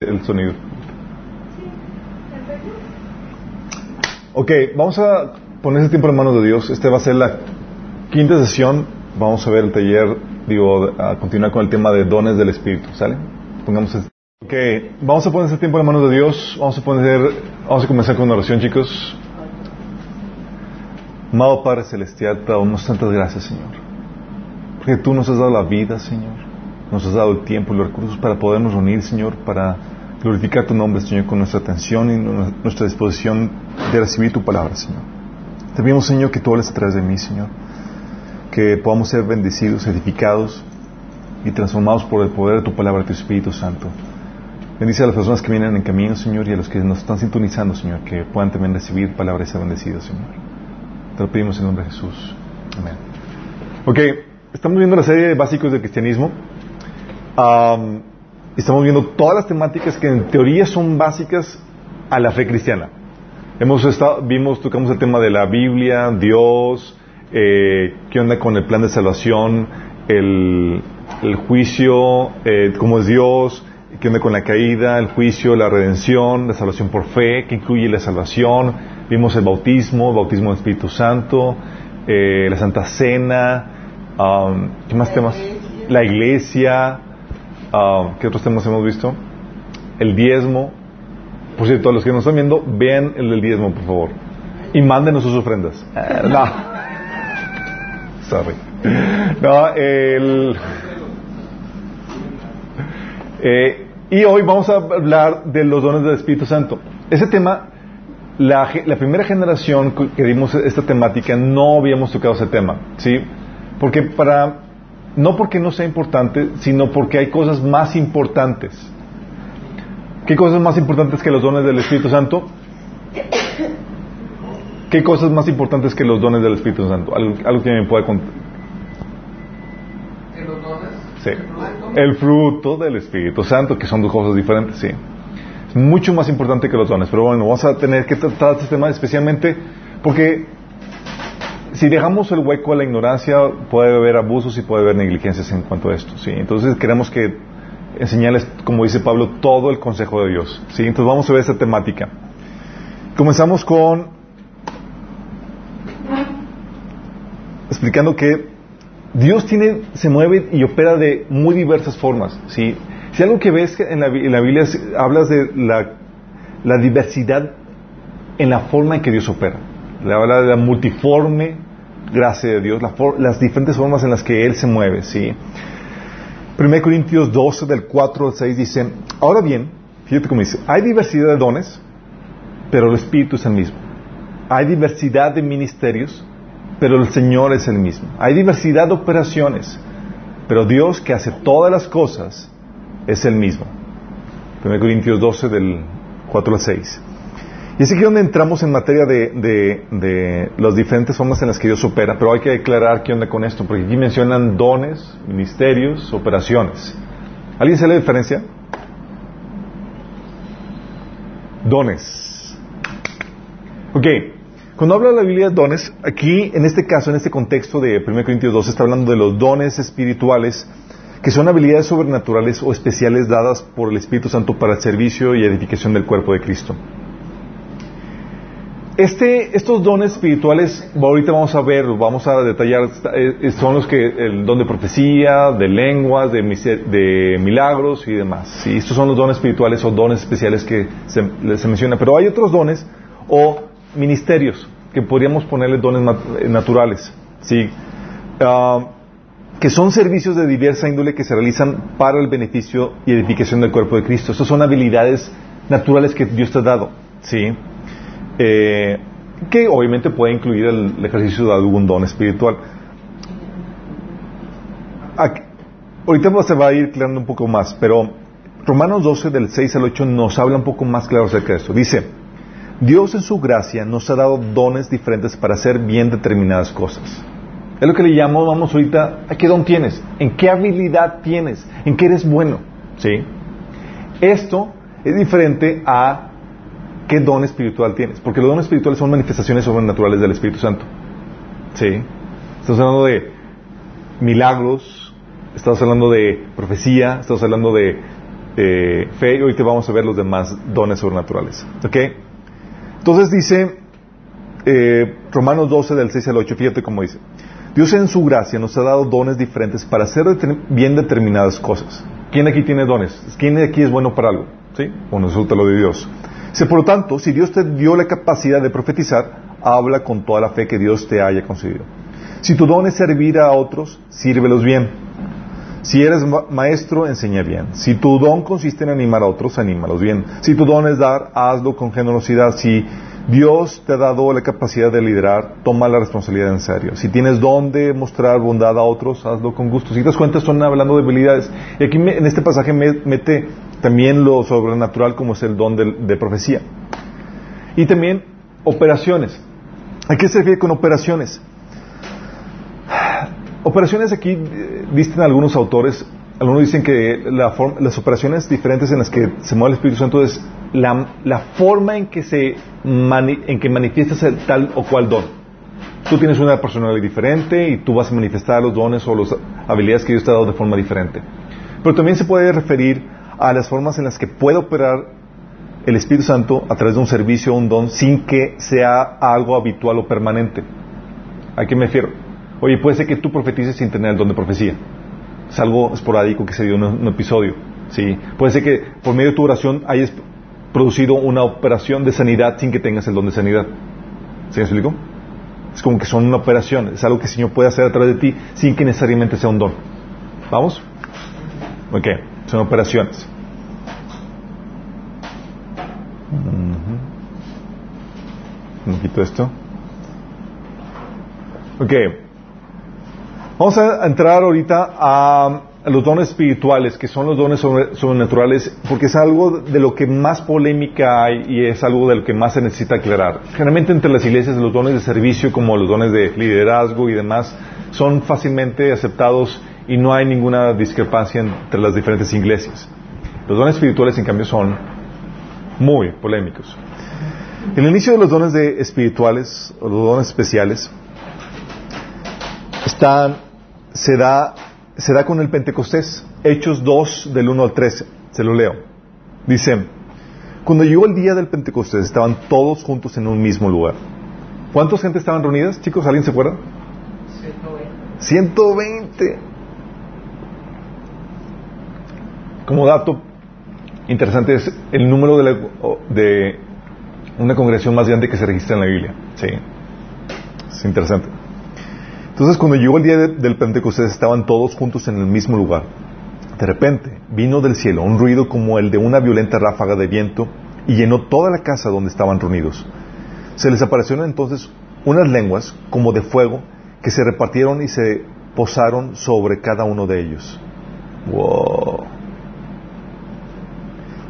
el sonido. Ok, vamos a poner ese tiempo en manos de Dios. Este va a ser la quinta sesión. Vamos a ver el taller, digo, a continuar con el tema de dones del Espíritu, ¿sale? Pongamos este. Ok, vamos a poner ese tiempo en manos de Dios. Vamos a poner, vamos a comenzar con una oración, chicos. Amado Padre Celestial, te damos tantas gracias, Señor. Porque tú nos has dado la vida, Señor. Nos has dado el tiempo y los recursos para podernos reunir, Señor, para glorificar tu nombre, Señor, con nuestra atención y nuestra disposición de recibir tu palabra, Señor. Te pedimos, Señor, que tú hables a través de mí, Señor. Que podamos ser bendecidos, edificados y transformados por el poder de tu palabra, tu Espíritu Santo. Bendice a las personas que vienen en camino, Señor, y a los que nos están sintonizando, Señor, que puedan también recibir palabras y ser bendecidos, Señor. Te lo pedimos en nombre de Jesús. Amén. Ok, estamos viendo la serie de básicos del cristianismo. Um, estamos viendo todas las temáticas que en teoría son básicas a la fe cristiana. Hemos estado, vimos, tocamos el tema de la Biblia, Dios, eh, qué onda con el plan de salvación, el, el juicio, eh, cómo es Dios, qué onda con la caída, el juicio, la redención, la salvación por fe, qué incluye la salvación. Vimos el bautismo, el bautismo del Espíritu Santo, eh, la Santa Cena, um, ¿qué más temas? La iglesia, Uh, ¿Qué otros temas hemos visto? El diezmo. Por cierto, a los que nos están viendo, vean el del diezmo, por favor. Y mándenos sus ofrendas. Uh, no. Sorry. No, el... Eh, y hoy vamos a hablar de los dones del Espíritu Santo. Ese tema, la, la, primera generación que dimos esta temática no habíamos tocado ese tema, ¿sí? Porque para no porque no sea importante, sino porque hay cosas más importantes. ¿Qué cosas más importantes que los dones del Espíritu Santo? ¿Qué cosas más importantes que los dones del Espíritu Santo? Algo, que me pueda contar. ¿Los dones? Sí. El fruto del Espíritu Santo, que son dos cosas diferentes, sí. Es mucho más importante que los dones. Pero bueno, vamos a tener que tratar este tema especialmente porque si dejamos el hueco a la ignorancia, puede haber abusos y puede haber negligencias en cuanto a esto. ¿sí? Entonces queremos que enseñarles, como dice Pablo, todo el consejo de Dios. ¿sí? Entonces vamos a ver esta temática. Comenzamos con explicando que Dios tiene, se mueve y opera de muy diversas formas. ¿sí? Si algo que ves en la, en la Biblia es, hablas de la, la diversidad en la forma en que Dios opera. Le habla de la multiforme gracia de Dios, las diferentes formas en las que Él se mueve, ¿sí? 1 Corintios 12, del 4 al 6 dice, ahora bien, fíjate cómo dice, hay diversidad de dones, pero el Espíritu es el mismo. Hay diversidad de ministerios, pero el Señor es el mismo. Hay diversidad de operaciones, pero Dios que hace todas las cosas es el mismo. 1 Corintios 12, del 4 al 6. Y es aquí donde entramos en materia de, las diferentes formas en las que Dios opera, pero hay que declarar qué onda con esto, porque aquí mencionan dones, ministerios, operaciones. ¿Alguien sabe la diferencia? Dones. Ok, cuando habla la Biblia de dones, aquí, en este caso, en este contexto de 1 Corintios 2, está hablando de los dones espirituales, que son habilidades sobrenaturales o especiales dadas por el Espíritu Santo para el servicio y edificación del cuerpo de Cristo. Este, estos dones espirituales, ahorita vamos a ver, vamos a detallar, son los que, el don de profecía, de lenguas, de, de milagros y demás. ¿sí? Estos son los dones espirituales o dones especiales que se, se menciona. Pero hay otros dones o ministerios que podríamos ponerle dones naturales, ¿sí? Uh, que son servicios de diversa índole que se realizan para el beneficio y edificación del cuerpo de Cristo. Estas son habilidades naturales que Dios te ha dado, ¿sí? Eh, que obviamente puede incluir el, ejercicio de algún don espiritual. Aquí, ahorita se va a ir aclarando un poco más, pero Romanos 12 del 6 al 8 nos habla un poco más claro acerca de esto. Dice, Dios en su gracia nos ha dado dones diferentes para hacer bien determinadas cosas. Es lo que le llamo, vamos ahorita, ¿a qué don tienes? ¿En qué habilidad tienes? ¿En qué eres bueno? ¿Sí? Esto es diferente a qué don espiritual tienes. Porque los dones espirituales son manifestaciones sobrenaturales del Espíritu Santo. ¿Sí? Estamos hablando de milagros, estamos hablando de profecía, estamos hablando de eh, fe y ahorita vamos a ver los demás dones sobrenaturales. ¿Ok? Entonces dice eh, Romanos 12 del 6 al 8, fíjate cómo dice. Dios en su gracia nos ha dado dones diferentes para hacer bien determinadas cosas. ¿Quién aquí tiene dones? ¿Quién aquí es bueno para algo? ¿Sí? Bueno, eso te lo de Dios. Dice, por lo tanto, si Dios te dio la capacidad de profetizar, habla con toda la fe que Dios te haya concedido. Si tu don es servir a otros, sírvelos bien. Si eres maestro, enseña bien. Si tu don consiste en animar a otros, anímalos bien. Si tu don es dar, hazlo con generosidad. Si Dios te ha dado la capacidad de liderar, toma la responsabilidad en serio. Si tienes don de mostrar bondad a otros, hazlo con gusto. Si te das cuenta, están hablando de habilidades. Y aquí en este pasaje mete también lo sobrenatural como es el don de, profecía. Y también operaciones. ¿A qué se refiere con operaciones? Operaciones aquí eh, dicen algunos autores, algunos dicen que las operaciones diferentes en las que se mueve el Espíritu Santo es la, forma en que se en que manifiestas tal o cual don. Tú tienes una personalidad diferente y tú vas a manifestar los dones o las habilidades que Dios te ha dado de forma diferente. Pero también se puede referir a las formas en las que puede operar el Espíritu Santo a través de un servicio o un don sin que sea algo habitual o permanente. ¿A qué me refiero? Oye, puede ser que tú profetices sin tener el don de profecía. Es algo esporádico que se dio en un, episodio. ¿sí? Puede ser que por medio de tu oración hayas producido una operación de sanidad sin que tengas el don de sanidad. ¿Sí me explico? Es como que son una operación, es algo que el Señor puede hacer a través de ti sin que necesariamente sea un don. ¿Vamos? Ok, son operaciones. Un quito esto. Ok. Vamos a entrar ahorita a los dones espirituales, que son los dones sobrenaturales, porque es algo de lo que más polémica hay y es algo de lo que más se necesita aclarar. Generalmente entre las iglesias los dones de servicio, como los dones de liderazgo y demás, son fácilmente aceptados y no hay ninguna discrepancia entre las diferentes iglesias. Los dones espirituales, en cambio, son muy polémicos. El inicio de los dones de espirituales, o los dones especiales, están, se da se da con el Pentecostés. Hechos 2 del 1 al 13. Se lo leo. Dice, cuando llegó el día del Pentecostés estaban todos juntos en un mismo lugar. ¿Cuántas gente estaban reunidas? Chicos, ¿alguien se acuerda? 120. 120. Como dato interesante es el número de, de una congregación más grande que se registra en la Biblia. Sí. Es interesante. Entonces cuando llegó el día del Pentecostés estaban todos juntos en el mismo lugar. De repente vino del cielo un ruido como el de una violenta ráfaga de viento y llenó toda la casa donde estaban reunidos. Se les aparecieron entonces unas lenguas como de fuego que se repartieron y se posaron sobre cada uno de ellos. Wow.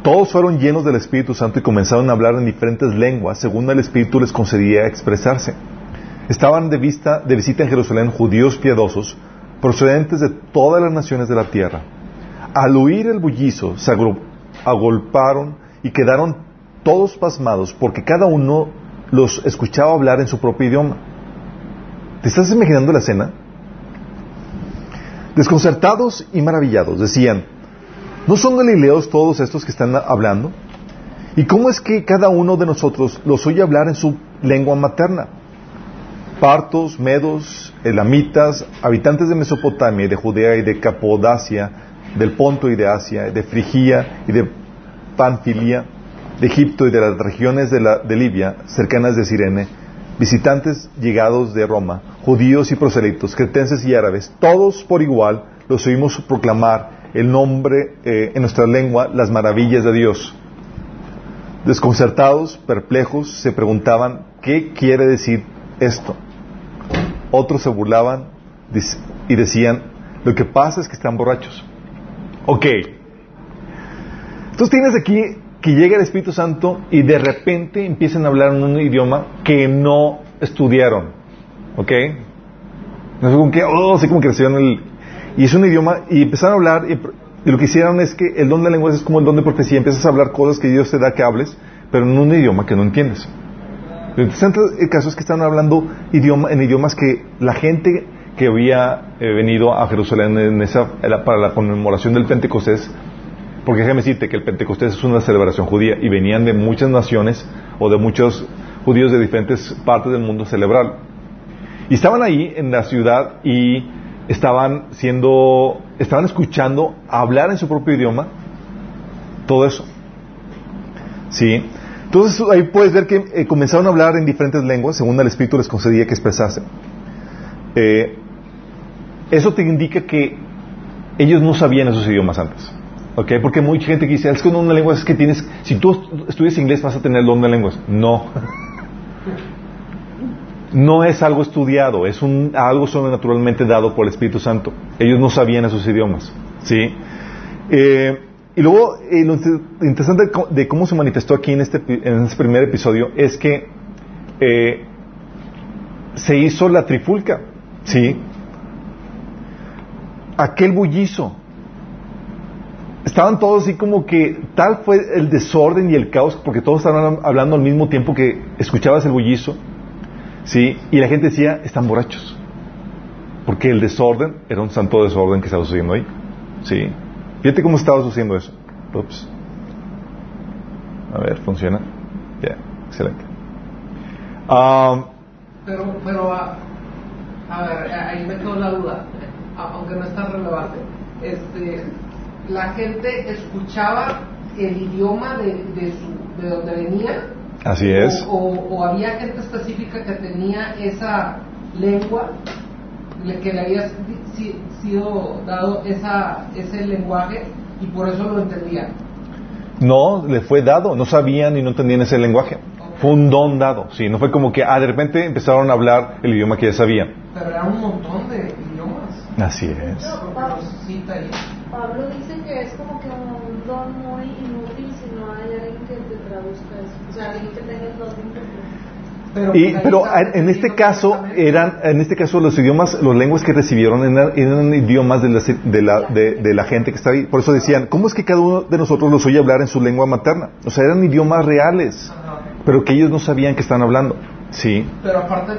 Todos fueron llenos del Espíritu Santo y comenzaron a hablar en diferentes lenguas según el Espíritu les concedía expresarse. Estaban de, vista, de visita en Jerusalén judíos piadosos procedentes de todas las naciones de la tierra. Al oír el bullizo, se agolparon y quedaron todos pasmados porque cada uno los escuchaba hablar en su propio idioma. ¿Te estás imaginando la escena? Desconcertados y maravillados, decían, ¿no son galileos todos estos que están hablando? ¿Y cómo es que cada uno de nosotros los oye hablar en su lengua materna? Partos, medos, elamitas, habitantes de Mesopotamia y de Judea y de Capodacia, del Ponto y de Asia, de Frigia y de Panfilia, de Egipto y de las regiones de, la, de Libia, cercanas de Sirene, visitantes llegados de Roma, judíos y proselitos, cretenses y árabes, todos por igual los oímos proclamar el nombre eh, en nuestra lengua, las maravillas de Dios. Desconcertados, perplejos, se preguntaban, ¿qué quiere decir esto? Otros se burlaban y decían, lo que pasa es que están borrachos. Ok. Entonces tienes aquí que llega el Espíritu Santo y de repente empiezan a hablar en un idioma que no estudiaron. ¿Ok? No sé con qué, oh, sí como que recibieron el... Y es un idioma, y empezaron a hablar, y, lo que hicieron es que el don de lenguas es como el don de profecía, empiezas a hablar cosas que Dios te da que hables, pero en un idioma que no entiendes. Lo interesante el caso es que estaban hablando idioma, en idiomas que la gente que había eh, venido a Jerusalén en esa, para la conmemoración del Pentecostés Porque déjame decirte que el Pentecostés es una celebración judía y venían de muchas naciones o de muchos judíos de diferentes partes del mundo a celebrarlo. Y estaban ahí en la ciudad y estaban siendo, estaban escuchando hablar en su propio idioma todo eso. ¿Sí? Entonces ahí puedes ver que eh, comenzaron a hablar en diferentes lenguas según el Espíritu les concedía que expresase. Eh, eso te indica que ellos no sabían esos idiomas antes. ¿Ok? Porque mucha gente que dice, es que una lengua es que tienes, si tú estudias inglés vas a tener don de lenguas. No. No es algo estudiado, es un, algo sobrenaturalmente dado por el Espíritu Santo. Ellos no sabían esos idiomas. ¿Sí? Eh, y luego, eh, lo interesante de cómo se manifestó aquí en este, en este primer episodio es que eh, se hizo la trifulca. ¿Sí? Aquel bullizo estaban todos así como que tal fue el desorden y el caos, porque todos estaban hablando al mismo tiempo que escuchabas el bullizo, ¿sí? Y la gente decía, están borrachos. Porque el desorden era un santo desorden que estaba sucediendo ahí, ¿sí? Fíjate cómo estaba sucediendo eso. Ups. A ver, ¿funciona? Ya, excelente. Um, pero, pero, a, a ver, ahí me quedó la duda, aunque no está relevante. Este, la gente escuchaba el idioma de, de, su, de donde venía. Así es. O, había gente específica que tenía esa lengua, que le había sido dado esa, ese lenguaje y por eso lo entendían. No, le fue dado, no sabían y no entendían ese lenguaje. Fue un don dado, sí, no fue como que ah, de repente empezaron a hablar el idioma que ya sabían. Pero era un montón de idiomas. Así es. Pablo dice que es como que un don muy inútil si no hay alguien que te traduzca eso. O sea, alguien que tenga el don de pero, y, pero en este caso eran en este caso los idiomas los lenguas que recibieron eran, idiomas de la, de, la, de, la, gente que está ahí por eso decían cómo es que cada uno de nosotros los oye hablar en su lengua materna o sea eran idiomas reales pero que ellos no sabían que estaban hablando sí pero aparte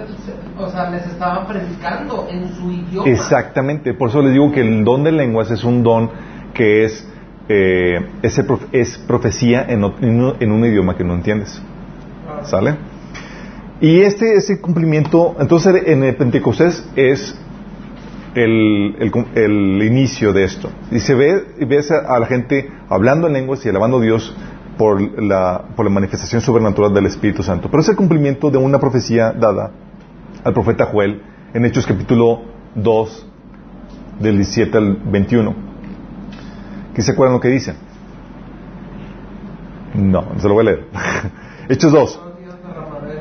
o sea, les estaba predicando en su idioma. Exactamente, por eso les digo que el don de lenguas es un don que es, eh, es, profecía en, un idioma que no entiendes. ¿Sale? Y este es el cumplimiento, entonces en el Pentecostés es el, el, inicio de esto. Y se ve, ves a, la gente hablando en lenguas y alabando a Dios por la, por la manifestación sobrenatural del Espíritu Santo. Pero es el cumplimiento de una profecía dada al profeta Joel en Hechos capítulo 2, del 17 al 21. ¿Qué se acuerdan lo que dice? No, no se lo voy a leer. Hechos 2.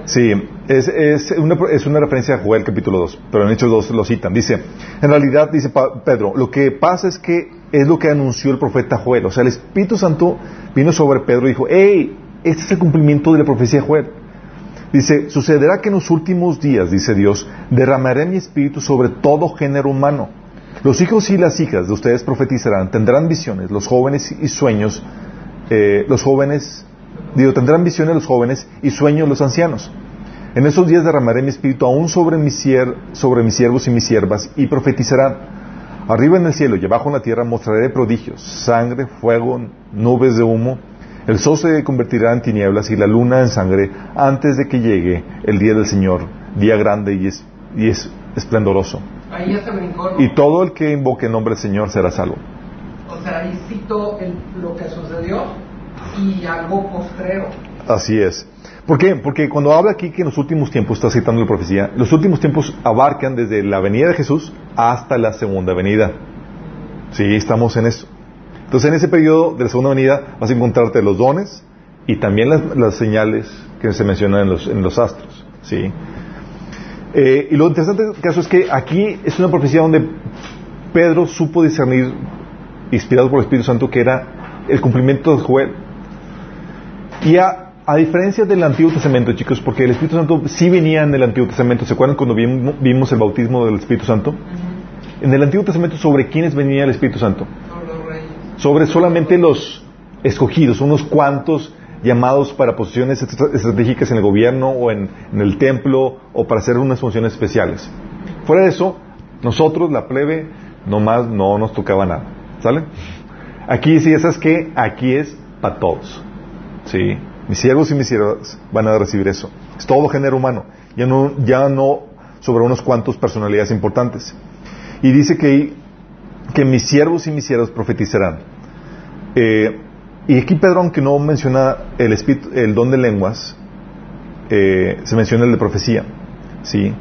Sí, es, es, una, es, una, referencia a Joel capítulo 2, pero en Hechos 2 lo citan. Dice, en realidad, dice Pedro, lo que pasa es que es lo que anunció el profeta Joel. O sea, el Espíritu Santo vino sobre Pedro y dijo, hey, este es el cumplimiento de la profecía de Joel. Dice, sucederá que en los últimos días, dice Dios, derramaré mi espíritu sobre todo género humano. Los hijos y las hijas de ustedes profetizarán, tendrán visiones, los jóvenes y sueños, eh, los jóvenes, digo, tendrán visiones los jóvenes y sueños los ancianos. En esos días derramaré mi espíritu aún sobre mis, sobre mis siervos y mis siervas y profetizarán. Arriba en el cielo y abajo en la tierra mostraré prodigios, sangre, fuego, nubes de humo. El sol se convertirá en tinieblas y la luna en sangre antes de que llegue el día del Señor, día grande y, es, y es esplendoroso. Ahí ya se brincó, Y todo el que invoque el nombre del Señor será salvo. O sea, ahí cito lo que sucedió y algo postrero. Así es. ¿Por qué? Porque cuando habla aquí que en los últimos tiempos, está citando la profecía, los últimos tiempos abarcan desde la venida de Jesús hasta la segunda venida. Sí, estamos en eso. Entonces, en ese periodo de la segunda venida vas a encontrarte los dones y también las, señales que se mencionan en los, en los astros. ¿sí? Eh, y lo interesante del caso es que aquí es una profecía donde Pedro supo discernir, inspirado por el Espíritu Santo, que era el cumplimiento de Joel. Y a, diferencia del Antiguo Testamento, chicos, porque el Espíritu Santo sí venía en el Antiguo Testamento, ¿se acuerdan cuando vimos, el bautismo del Espíritu Santo? En el Antiguo Testamento, ¿sobre quiénes venía el Espíritu Santo? sobre solamente los escogidos, unos cuantos llamados para posiciones estratégicas en el gobierno o en, el templo o para hacer unas funciones especiales. Fuera de eso, nosotros, la plebe, nomás no nos tocaba nada. ¿Sale? Aquí sí, ¿sabes qué? Aquí es para todos. ¿Sí? Mis siervos y mis siervas van a recibir eso. Es todo género humano. Ya no, ya no sobre unos cuantos personalidades importantes. Y dice que, que mis siervos y mis siervas profetizarán. Eh, y aquí Pedro, aunque no menciona el, espíritu, el don de lenguas, eh, se menciona el de profecía. ¿Sí?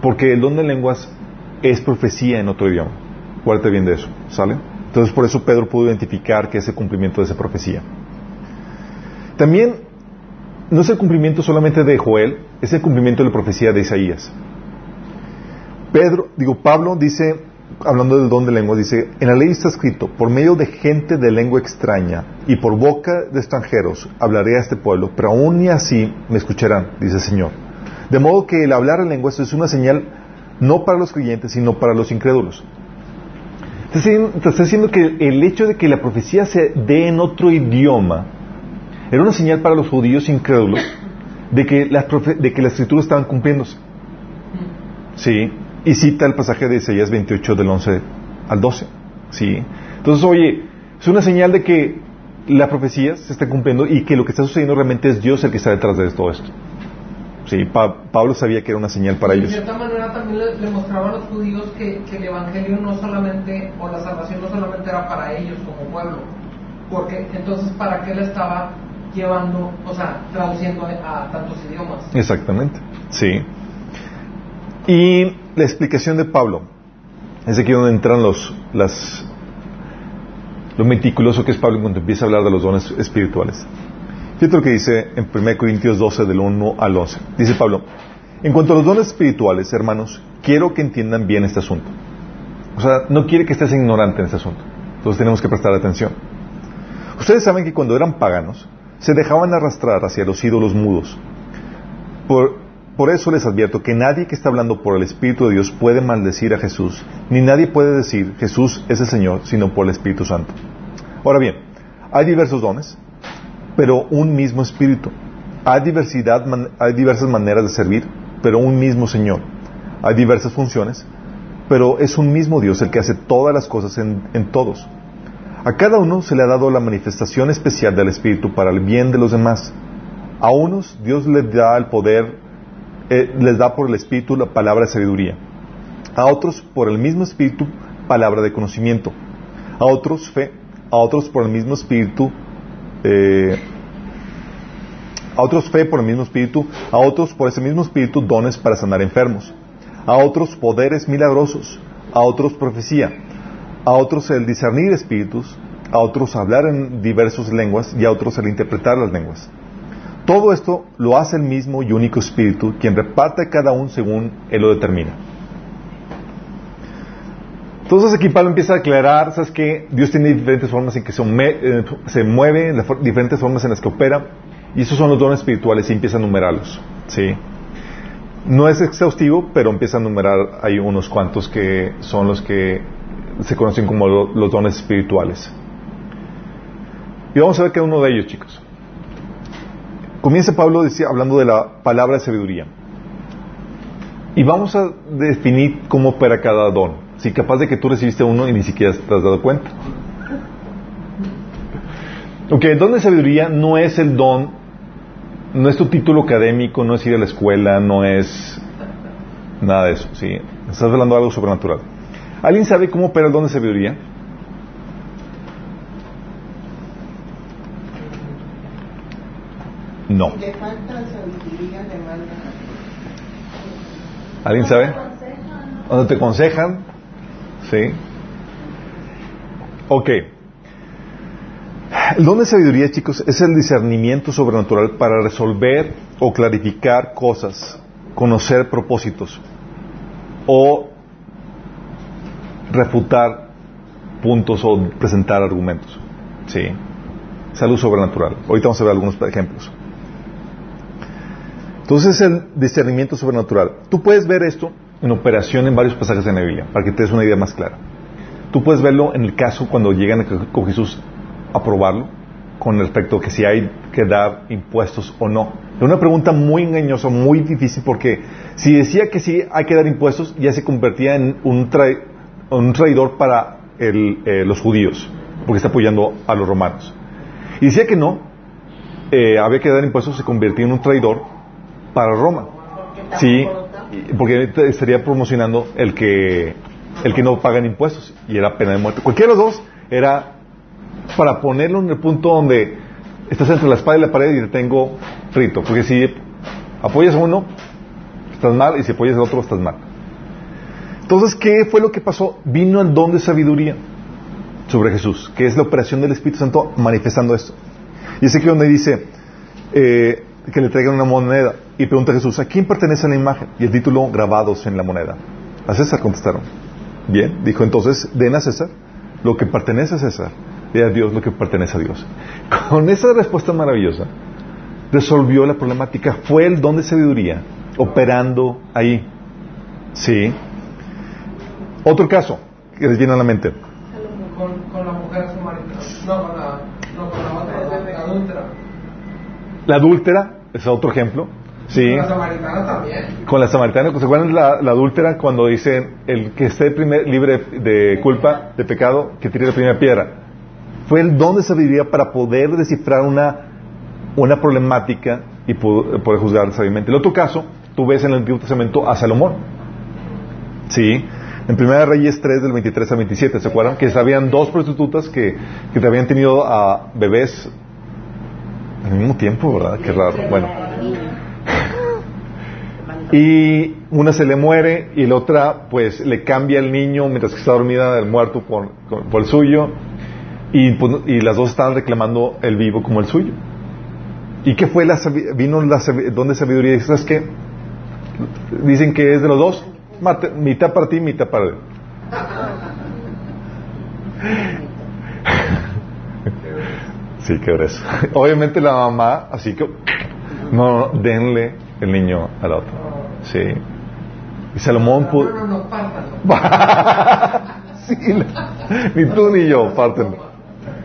Porque el don de lenguas es profecía en otro idioma. Guárdate bien de eso, ¿sale? Entonces por eso Pedro pudo identificar que es el cumplimiento de esa profecía. También no es el cumplimiento solamente de Joel, es el cumplimiento de la profecía de Isaías. Pedro, digo, Pablo dice, hablando del don de lenguas, dice, en la ley está escrito, por medio de gente de lengua extraña y por boca de extranjeros hablaré a este pueblo, pero aún y así me escucharán, dice el Señor. De modo que el hablar en lenguas es una señal no para los creyentes, sino para los incrédulos. Está diciendo que el hecho de que la profecía se dé en otro idioma era una señal para los judíos incrédulos de que las, de que las escrituras estaban cumpliéndose. Sí, y cita el pasaje de Isaías 28 del 11 al 12. Sí, entonces, oye, es una señal de que la profecía se está cumpliendo y que lo que está sucediendo realmente es Dios el que está detrás de todo esto. Sí, Pablo sabía que era una señal para ellos. De cierta manera también le, mostraba a los judíos que, el Evangelio no solamente, o la salvación no solamente era para ellos como pueblo, porque entonces para qué le estaba llevando, o sea, traduciendo a, tantos idiomas. Exactamente, sí. Y la explicación de Pablo, es aquí donde entran los, las, lo meticuloso que es Pablo cuando empieza a hablar de los dones espirituales. Fíjate lo que dice en 1 Corintios 12, del 1 al 11. Dice Pablo, en cuanto a los dones espirituales, hermanos, quiero que entiendan bien este asunto. O sea, no quiere que estés ignorante en este asunto. Entonces tenemos que prestar atención. Ustedes saben que cuando eran paganos, se dejaban arrastrar hacia los ídolos mudos. Por, por eso les advierto que nadie que está hablando por el Espíritu de Dios puede maldecir a Jesús, ni nadie puede decir Jesús es el Señor, sino por el Espíritu Santo. Ahora bien, hay diversos dones, pero un mismo espíritu. Hay, diversidad, hay diversas maneras de servir, pero un mismo Señor. Hay diversas funciones, pero es un mismo Dios el que hace todas las cosas en, todos. A cada uno se le ha dado la manifestación especial del Espíritu para el bien de los demás. A unos Dios les da el poder, eh, les da por el Espíritu la palabra de sabiduría. A otros por el mismo Espíritu palabra de conocimiento. A otros fe. A otros por el mismo Espíritu eh, a otros fe por el mismo espíritu, a otros por ese mismo espíritu dones para sanar enfermos, a otros poderes milagrosos, a otros profecía, a otros el discernir espíritus, a otros hablar en diversas lenguas y a otros el interpretar las lenguas. Todo esto lo hace el mismo y único espíritu, quien reparte cada uno según él lo determina. Entonces aquí Pablo empieza a aclarar, ¿sabes que Dios tiene diferentes formas en que se, eh, mueve, diferentes formas en las que opera, y esos son los dones espirituales y empieza a numerarlos. ¿sí? No es exhaustivo, pero empieza a numerar, hay unos cuantos que son los que se conocen como los dones espirituales. Y vamos a ver cada uno de ellos, chicos. Comienza Pablo hablando de la palabra de sabiduría. Y vamos a definir cómo opera cada don. Si capaz de que tú recibiste uno y ni siquiera te has dado cuenta. Ok, el don de sabiduría no es el don, no es tu título académico, no es ir a la escuela, no es nada de eso, ¿sí? Estás hablando de algo sobrenatural. ¿Alguien sabe cómo opera el don de sabiduría? No. ¿Alguien sabe? ¿Dónde te aconsejan? ¿Sí? Ok. El don de sabiduría, chicos, es el discernimiento sobrenatural para resolver o clarificar cosas, conocer propósitos o refutar puntos o presentar argumentos. ¿Sí? Salud sobrenatural. Ahorita vamos a ver algunos ejemplos. Entonces, el discernimiento sobrenatural. Tú puedes ver esto en operación en varios pasajes de la Biblia, para que te des una idea más clara. Tú puedes verlo en el caso cuando llegan con Jesús a probarlo, con respecto a que si hay que dar impuestos o no. Es una pregunta muy engañosa, muy difícil, porque si decía que sí hay que dar impuestos, ya se convertía en un, traidor para eh, los judíos. porque está apoyando a los romanos. Y decía que no, eh, había que dar impuestos, se convertía en un traidor para Roma. Sí, porque estaría promocionando el que, el que no pagan impuestos y era pena de muerte. Cualquiera de los dos era para ponerlo en el punto donde estás entre la espada y la pared y te tengo frito. Porque si apoyas a uno, estás mal, y si apoyas al otro, estás mal. Entonces, ¿qué fue lo que pasó? Vino el don de sabiduría sobre Jesús, que es la operación del Espíritu Santo manifestando esto. Y ese que donde dice eh, que le traigan una moneda y pregunta a Jesús, ¿a quién pertenece la imagen? Y el título grabados en la moneda. A César contestaron. Bien, dijo entonces, den a César lo que pertenece a César y a Dios lo que pertenece a Dios. Con esa respuesta maravillosa, resolvió la problemática. Fue el don de sabiduría operando ahí. Sí. Otro caso que les viene a la mente. Con, la mujer samaritana. No, con la, no, con la otra, la adúltera. La adúltera es otro ejemplo. Sí. Con la samaritana también. Con la samaritana, ¿se acuerdan la, la adúltera cuando dicen el que esté primer, libre de culpa, de pecado, que tire la primera piedra? Fue el don de sabiduría para poder descifrar una, una problemática y poder juzgar sabiamente. El otro caso, tú ves en el Antiguo Testamento a Salomón. Sí. En Primera Reyes 3 del 23 al 27, ¿se acuerdan? Que habían dos prostitutas que, que habían tenido a bebés al mismo tiempo, ¿verdad? Qué raro. Bueno. Y una se le muere y la otra pues le cambia el niño mientras que está dormida el muerto por, por el suyo y, pues, y, las dos estaban reclamando el vivo como el suyo. ¿Y qué fue la vino la dónde sabiduría? ¿Sabes qué? Dicen que es de los dos, mitad para ti, mitad para él. Sí, qué grueso. Obviamente la mamá, así que, no, denle el niño al otro. Sí. Y Salomón pudo... No, no, sí, ni tú ni yo, pártenlo.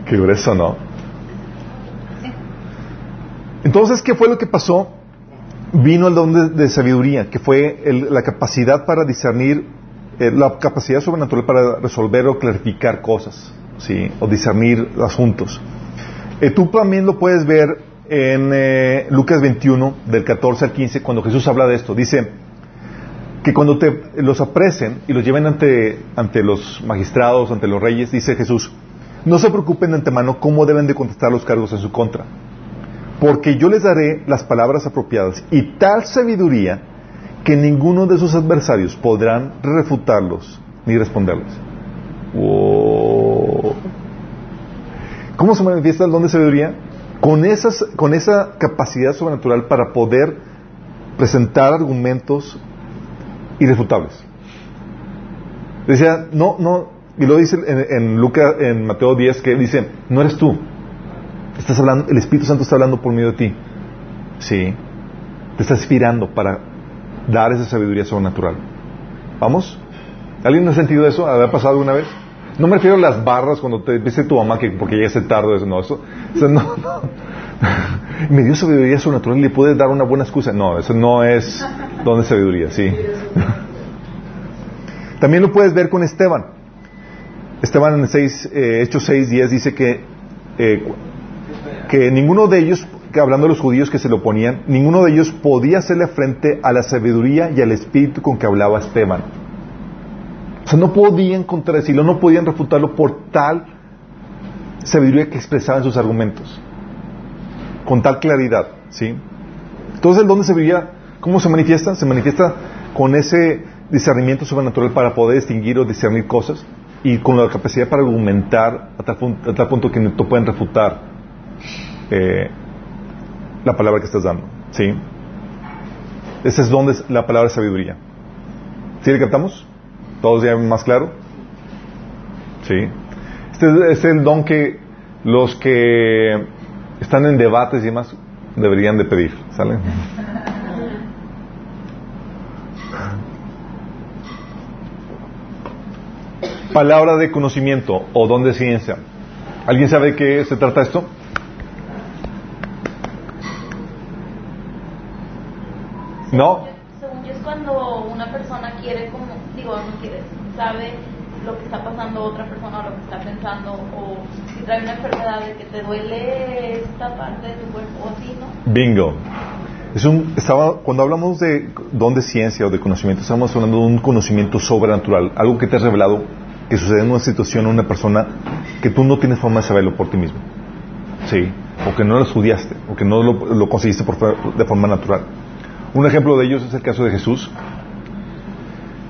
Qué grueso, ¿no? Entonces, ¿qué fue lo que pasó? Vino el don de, sabiduría, que fue la capacidad para discernir, eh, la capacidad sobrenatural para resolver o clarificar cosas, ¿sí? O discernir asuntos. Eh, tú también lo puedes ver en eh, Lucas 21, del 14 al 15, cuando Jesús habla de esto. Dice que cuando te, los apresen y los lleven ante, ante los magistrados, ante los reyes, dice Jesús, no se preocupen de antemano cómo deben de contestar los cargos en su contra, porque yo les daré las palabras apropiadas y tal sabiduría que ninguno de sus adversarios podrán refutarlos ni responderles. ¿Cómo se manifiesta el don de sabiduría? Con, esas, con esa capacidad sobrenatural para poder presentar argumentos irrefutables. Decía, no, no, y lo dice en, Lucas, en Mateo 10, que dice, no eres tú. Estás hablando, el Espíritu Santo está hablando por medio de ti. Sí. Te está inspirando para dar esa sabiduría sobrenatural. ¿Vamos? ¿Alguien ha sentido eso? ¿Ha pasado una vez? No me refiero a las barras cuando te dice tu mamá que porque llegaste tarde, eso no, eso, no, no. Me dio sabiduría sobrenatural y le puedes dar una buena excusa. No, eso no es donde sabiduría, sí. También lo puedes ver con Esteban. Esteban en el 6, eh, Hechos 6, 10 dice que, eh, que ninguno de ellos, que hablando de los judíos que se lo oponían, ninguno de ellos podía hacerle frente a la sabiduría y al espíritu con que hablaba Esteban. O sea, no podían contradecirlo, no podían refutarlo por tal sabiduría que expresaba en sus argumentos. Con tal claridad, ¿sí? Entonces, ¿el dónde se veía? ¿Cómo se manifiesta? Se manifiesta con ese discernimiento sobrenatural para poder distinguir o discernir cosas y con la capacidad para argumentar a tal, punto, que no pueden refutar eh, la palabra que estás dando. ¿Sí? Ese es donde es la palabra sabiduría. ¿Sí le captamos? ¿Todos ya más claro? Sí. Este es el don que los que están en debates y demás deberían de pedir. ¿Sale? Palabra de conocimiento o don de ciencia. ¿Alguien sabe de qué se trata esto? ¿No? Según yo es cuando una persona quiere como, digo, no quiere, sabe lo que está pasando otra persona o lo que está pensando o si trae una enfermedad de que te duele esta parte de tu cuerpo o así, ¿no? Bingo. Es un, estaba, cuando hablamos de don de ciencia o de conocimiento, estamos hablando de un conocimiento sobrenatural, algo que te ha revelado que sucede en una situación o una persona que tú no tienes forma de saberlo por ti mismo. Sí, o que no lo estudiaste, o que no lo, lo conseguiste por, de forma natural. Un ejemplo de ellos es el caso de Jesús.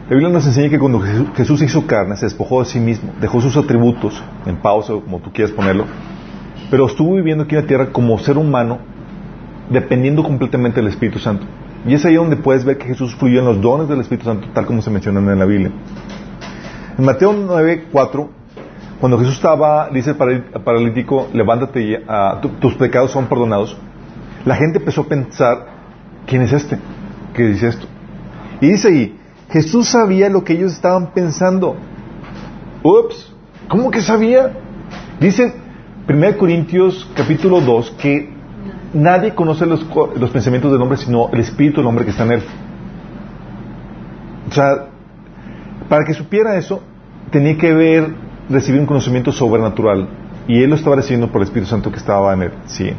La Biblia nos enseña que cuando Jesús hizo carne, se despojó de sí mismo, dejó sus atributos en pausa, como tú quieras ponerlo, pero estuvo viviendo aquí en la tierra como ser humano, dependiendo completamente del Espíritu Santo. Y es ahí donde puedes ver que Jesús fluyó en los dones del Espíritu Santo, tal como se mencionan en la Biblia. En Mateo 9, 4, cuando Jesús estaba, dice el paralítico, levántate y tus pecados son perdonados, la gente empezó a pensar, ¿quién es este que dice esto? Y dice ahí, Jesús sabía lo que ellos estaban pensando. Ups, ¿cómo que sabía? Dice 1 Corintios capítulo 2 que nadie conoce los, los, pensamientos del hombre sino el espíritu del hombre que está en él. O sea, para que supiera eso, tenía que ver, recibir un conocimiento sobrenatural. Y él lo estaba recibiendo por el Espíritu Santo que estaba en él. Sí.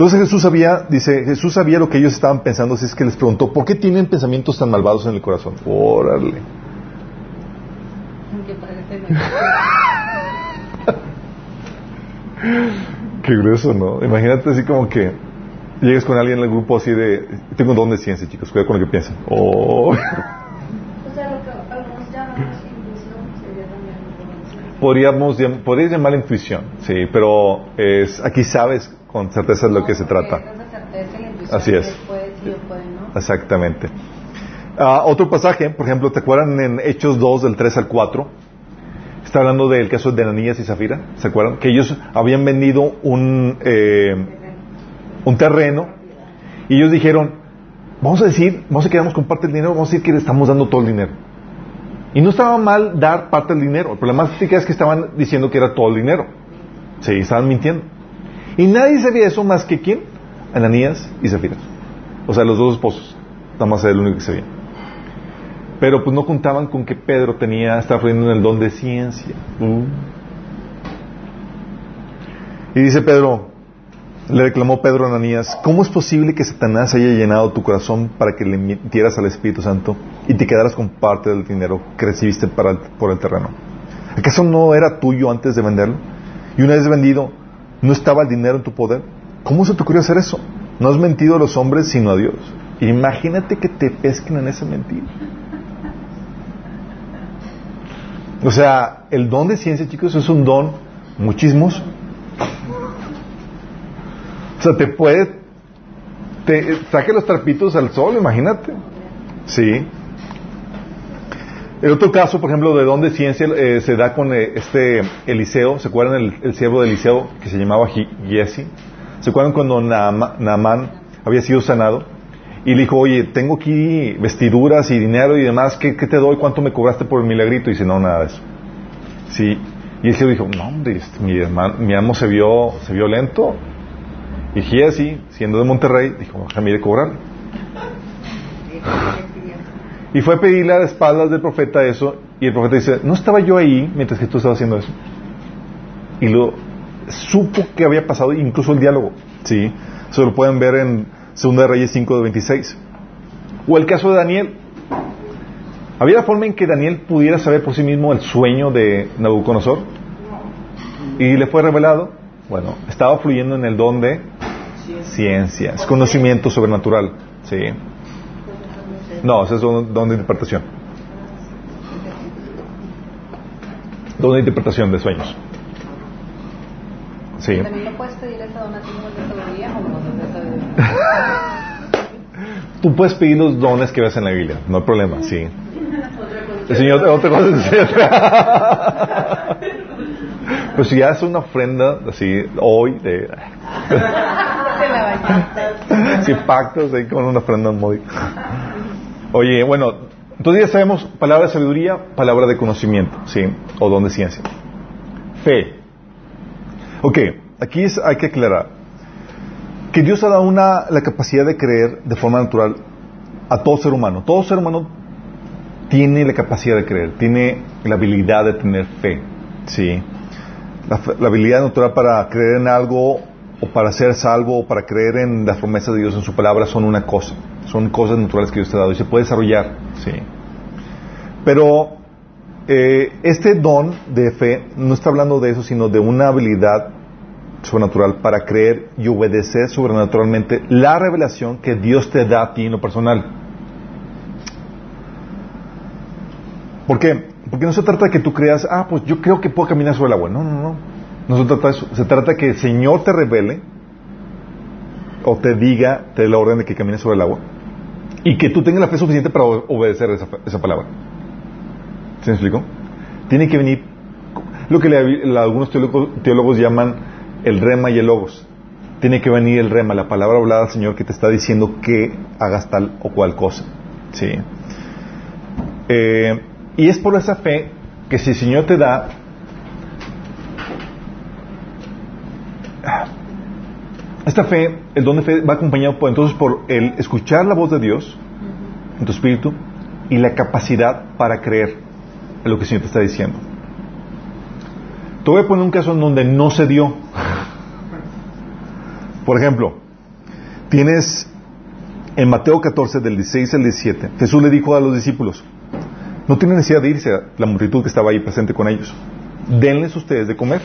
Entonces Jesús sabía, dice, Jesús sabía lo que ellos estaban pensando, así es que les preguntó, ¿por qué tienen pensamientos tan malvados en el corazón? Órale. Qué grueso, ¿no? Imagínate así como que llegues con alguien en el grupo así de, tengo un don de ciencia, chicos, cuidado con lo que piensan. Oh. Podríamos, podrías llamar intuición, sí, pero es, aquí sabes con certeza de lo que se trata. Así es. Exactamente. Ah, otro pasaje, por ejemplo, ¿te acuerdan en Hechos 2 del 3 al 4? Está hablando del caso de Ananías y Zafira, ¿se acuerdan? Que ellos habían vendido un, eh, un terreno y ellos dijeron, vamos a decir, vamos a quedarnos con parte del dinero, vamos a decir que le estamos dando todo el dinero. Y no estaba mal dar parte del dinero, el problema es que estaban diciendo que era todo el dinero. Sí, estaban mintiendo. Y nadie sabía eso más que quién? Ananías y Zafira. O sea, los dos esposos. Nada más era el único que sabía. Pero pues no contaban con que Pedro tenía, estaba fluyendo en el don de ciencia. Uh. Y dice Pedro, le reclamó Pedro a Ananías, ¿cómo es posible que Satanás haya llenado tu corazón para que le mintieras al Espíritu Santo y te quedaras con parte del dinero que recibiste para por el terreno? ¿Acaso no era tuyo antes de venderlo? Y una vez vendido, ¿No estaba el dinero en tu poder? ¿Cómo se te ocurrió hacer eso? No has mentido a los hombres sino a Dios. Imagínate que te pesquen en esa mentira. O sea, el don de ciencia, chicos, es un don muchísimos. O sea, te puede, te saque los trapitos al sol, imagínate. Sí. El otro caso, por ejemplo, de don de ciencia eh, se da con eh, este Eliseo. ¿Se acuerdan el, siervo de Eliseo que se llamaba Giesi? ¿Se acuerdan cuando Naamán había sido sanado? Y le dijo, oye, tengo aquí vestiduras y dinero y demás, ¿qué, te doy? ¿Cuánto me cobraste por el milagrito? Y dice, no, nada de eso. Sí. Y Eliseo dijo, no, hombre, este, mi, hermano, mi amo se vio, se vio lento. Y Giesi, siendo de Monterrey, dijo, a cobrar. Y fue a pedirle a las espaldas del profeta eso, y el profeta dice, no estaba yo ahí mientras que tú estabas haciendo eso. Y lo supo que había pasado, incluso el diálogo, ¿sí? Eso lo pueden ver en 2 Reyes 5 de 26. O el caso de Daniel. ¿Había la forma en que Daniel pudiera saber por sí mismo el sueño de Nabucodonosor? Y le fue revelado. Bueno, estaba fluyendo en el don de ciencia, es conocimiento sobrenatural, ¿sí? No, ese es don, de interpretación. Don de interpretación de sueños. Sí. ¿También lo puedes pedir esa donación de sabiduría o no de Tú puedes pedir los dones que ves en la Biblia, no hay problema, sí. El Señor, otra cosa Pues si haces una ofrenda así hoy de si pactos ahí con una ofrenda muy Oye, bueno, entonces ya sabemos palabra de sabiduría, palabra de conocimiento, ¿sí? O don de ciencia. Fe. Ok, aquí hay que aclarar que Dios ha dado una, la capacidad de creer de forma natural a todo ser humano. Todo ser humano tiene la capacidad de creer, tiene la habilidad de tener fe. ¿sí? La, habilidad natural para creer en algo o para ser salvo o para creer en las promesas de Dios en su palabra son una cosa. Son cosas naturales que Dios te ha dado y se puede desarrollar. ¿sí? Pero eh, este don de fe no está hablando de eso, sino de una habilidad sobrenatural para creer y obedecer sobrenaturalmente la revelación que Dios te da a ti en lo personal. ¿Por qué? Porque no se trata de que tú creas, ah, pues yo creo que puedo caminar sobre el agua. No, no, no. No se trata de eso. Se trata que el Señor te revele o te diga, te dé la orden de que camines sobre el agua y que tú tengas la fe suficiente para obedecer esa, palabra. ¿Se me explicó? Tiene que venir lo que algunos teólogos, llaman el rema y el logos. Tiene que venir el rema, la palabra hablada al Señor que te está diciendo que hagas tal o cual cosa. ¿Sí? Eh, y es por esa fe que si el Señor te da esta fe, el don de fe va acompañado por, entonces por el escuchar la voz de Dios en tu espíritu y la capacidad para creer en lo que el Señor te está diciendo. Te voy a poner un caso en donde no se dio. Por ejemplo, tienes en Mateo 14, del 16 al 17, Jesús le dijo a los discípulos, no tienen necesidad de irse a la multitud que estaba ahí presente con ellos. Denles ustedes de comer.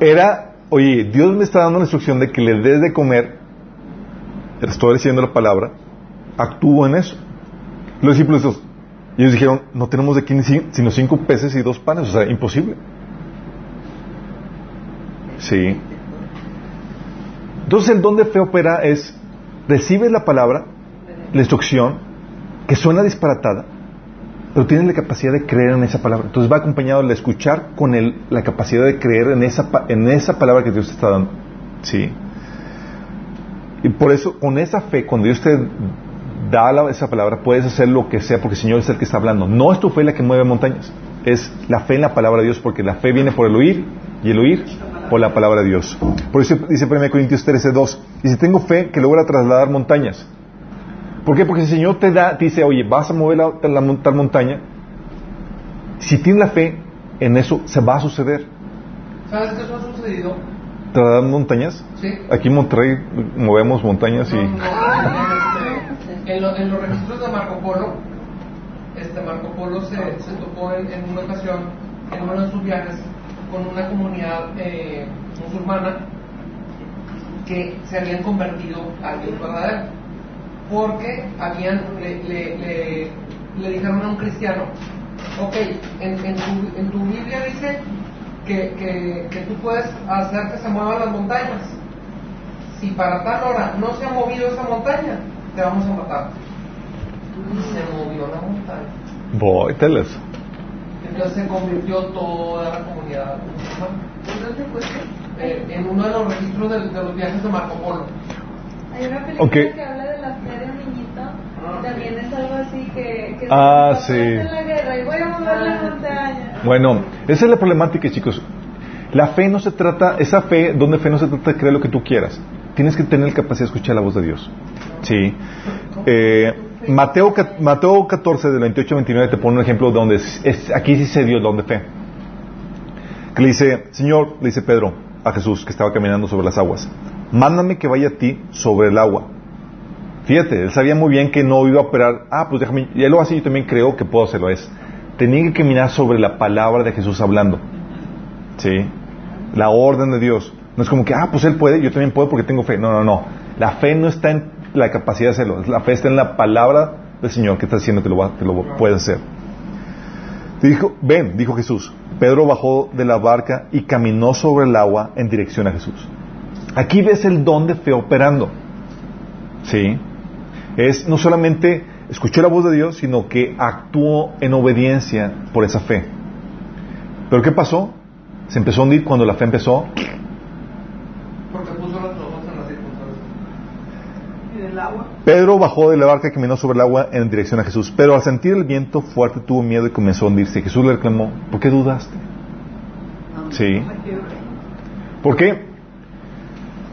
Era, oye, Dios me está dando la instrucción de que le des de comer, estoy diciendo la palabra, actúo en eso. Los discípulos, ellos dijeron, no tenemos de aquí sino cinco peces y dos panes, o sea, imposible. Sí. Entonces el don de fe opera es, recibes la palabra, la instrucción, que suena disparatada, pero tienes la capacidad de creer en esa palabra. Entonces va acompañado de escuchar con el, la capacidad de creer en esa, en esa palabra que Dios te está dando. ¿Sí? Y por eso, con esa fe, cuando Dios te da esa palabra, puedes hacer lo que sea, porque el Señor es el que está hablando. No es tu fe la que mueve montañas, es la fe en la palabra de Dios, porque la fe viene por el oír y el oír por la palabra de Dios. Por eso dice 1 Corintios 13, 2, dice, tengo fe que logra trasladar montañas. ¿Por qué? Porque el Señor te da, te dice, oye, vas a mover la, tal montaña. Si tienes la fe en eso, se va a suceder. ¿Sabes qué eso ha sucedido? ¿Trasladar montañas? Sí. Aquí en Monterrey movemos montañas y... en, los registros de Marco Polo, este Marco Polo se, se topó en, una ocasión, en uno de sus viajes, con una comunidad eh, musulmana que se habían convertido al Dios verdadero. Porque habían, le, le, le, dijeron a un cristiano, ok, en, en, tu, en tu Biblia dice que, que, que, tú puedes hacer que se muevan las montañas. Si para tal hora no se ha movido esa montaña, te vamos a matar. Y se movió la montaña. Voy, teles. Entonces se convirtió toda la comunidad. Eh, en uno de los registros de, de, los viajes de Marco Polo. Hay una película que habla de niñito. Ah, también es algo así que, que ah, sí. en la guerra y voy a mover la montaña. Bueno, esa es la problemática, chicos. La fe no se trata, esa fe, donde fe no se trata de creer lo que tú quieras. Tienes que tener la capacidad de escuchar la voz de Dios. Sí. Eh, Mateo, Mateo 14, del 28 al 29, te pone un ejemplo donde es, aquí sí se dio el don de fe. Que le dice, Señor, le dice Pedro a Jesús, que estaba caminando sobre las aguas, mándame que vaya a ti sobre el agua. Fíjate, él sabía muy bien que no iba a operar, ah, pues déjame, y él lo hace, yo también creo que puedo hacerlo. Es, tenía que caminar sobre la palabra de Jesús hablando. ¿Sí? La orden de Dios. No es como que, ah, pues él puede, yo también puedo porque tengo fe. No, no, no. La fe no está en la capacidad de hacerlo. La fe está en la palabra del Señor que está diciendo que lo, va, que lo puede hacer. Dijo, ven, dijo Jesús. Pedro bajó de la barca y caminó sobre el agua en dirección a Jesús. Aquí ves el don de fe operando. ¿Sí? Es no solamente escuchó la voz de Dios, sino que actuó en obediencia por esa fe. Pero ¿qué pasó? Se empezó a hundir cuando la fe empezó Pedro bajó de la barca y caminó sobre el agua en dirección a Jesús. Pero al sentir el viento fuerte tuvo miedo y comenzó a hundirse. Jesús le reclamó, ¿por qué dudaste? Sí. ¿Por qué?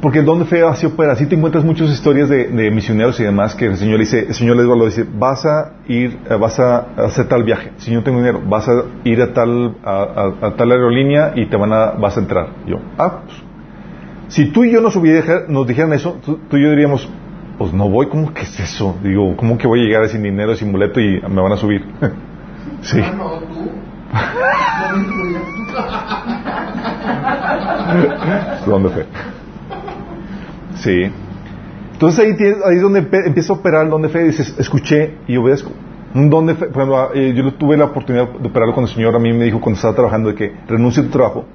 Porque el don de fe así opera. Así te encuentras muchas historias de, misioneros y demás que el Señor dice, el Señor les lo dice, vas a ir, eh, vas a hacer tal viaje. Si no tengo dinero, vas a ir a tal, a, tal aerolínea y te van a, vas a entrar. yo, ah, pues, si tú y yo nos, nos dijeran eso, tú, y yo diríamos, pues no voy, ¿cómo que es eso? Digo, ¿cómo que voy a llegar sin dinero, sin boleto y me van a subir? sí. Ah, tú. ¿Dónde fue? Sí. Entonces ahí, ahí es donde empieza a operar el don de fe. Dices, escuché y obedezco. Un don de fe, por ejemplo, eh, yo tuve la oportunidad de operarlo cuando el Señor a mí me dijo cuando estaba trabajando de que renuncie a tu trabajo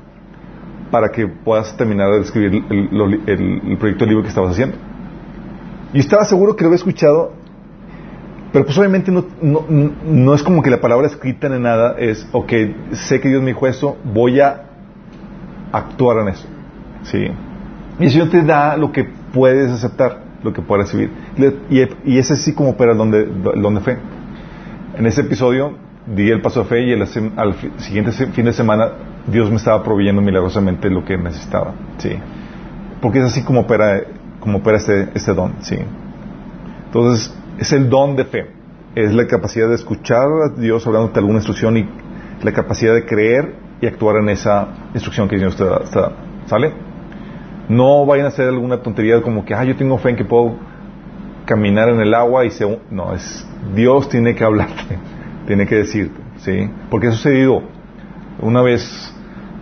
para que puedas terminar de escribir el, proyecto de libro que estabas haciendo. Y estaba seguro que lo había escuchado, pero pues obviamente no, no, no es como que la palabra escrita ni nada es, ok, sé que Dios me dijo eso, voy a actuar en eso. ¿Sí? Y el Señor te da lo que puedes aceptar, lo que puedes recibir. Y, ese sí como opera el don, de, fe. En ese episodio di el paso de fe y al siguiente fin de semana Dios me estaba proveyendo milagrosamente lo que necesitaba. Sí. Porque es así como opera, como opera este, este don. Sí. Entonces, es el don de fe. Es la capacidad de escuchar a Dios hablándote alguna instrucción y la capacidad de creer y actuar en esa instrucción que Dios te da. ¿Sale? No vayan a hacer alguna tontería como que, ah, yo tengo fe en que puedo caminar en el agua y se... No, es Dios tiene que hablarte, tiene que decirte, ¿sí? Porque ha sucedido. Una vez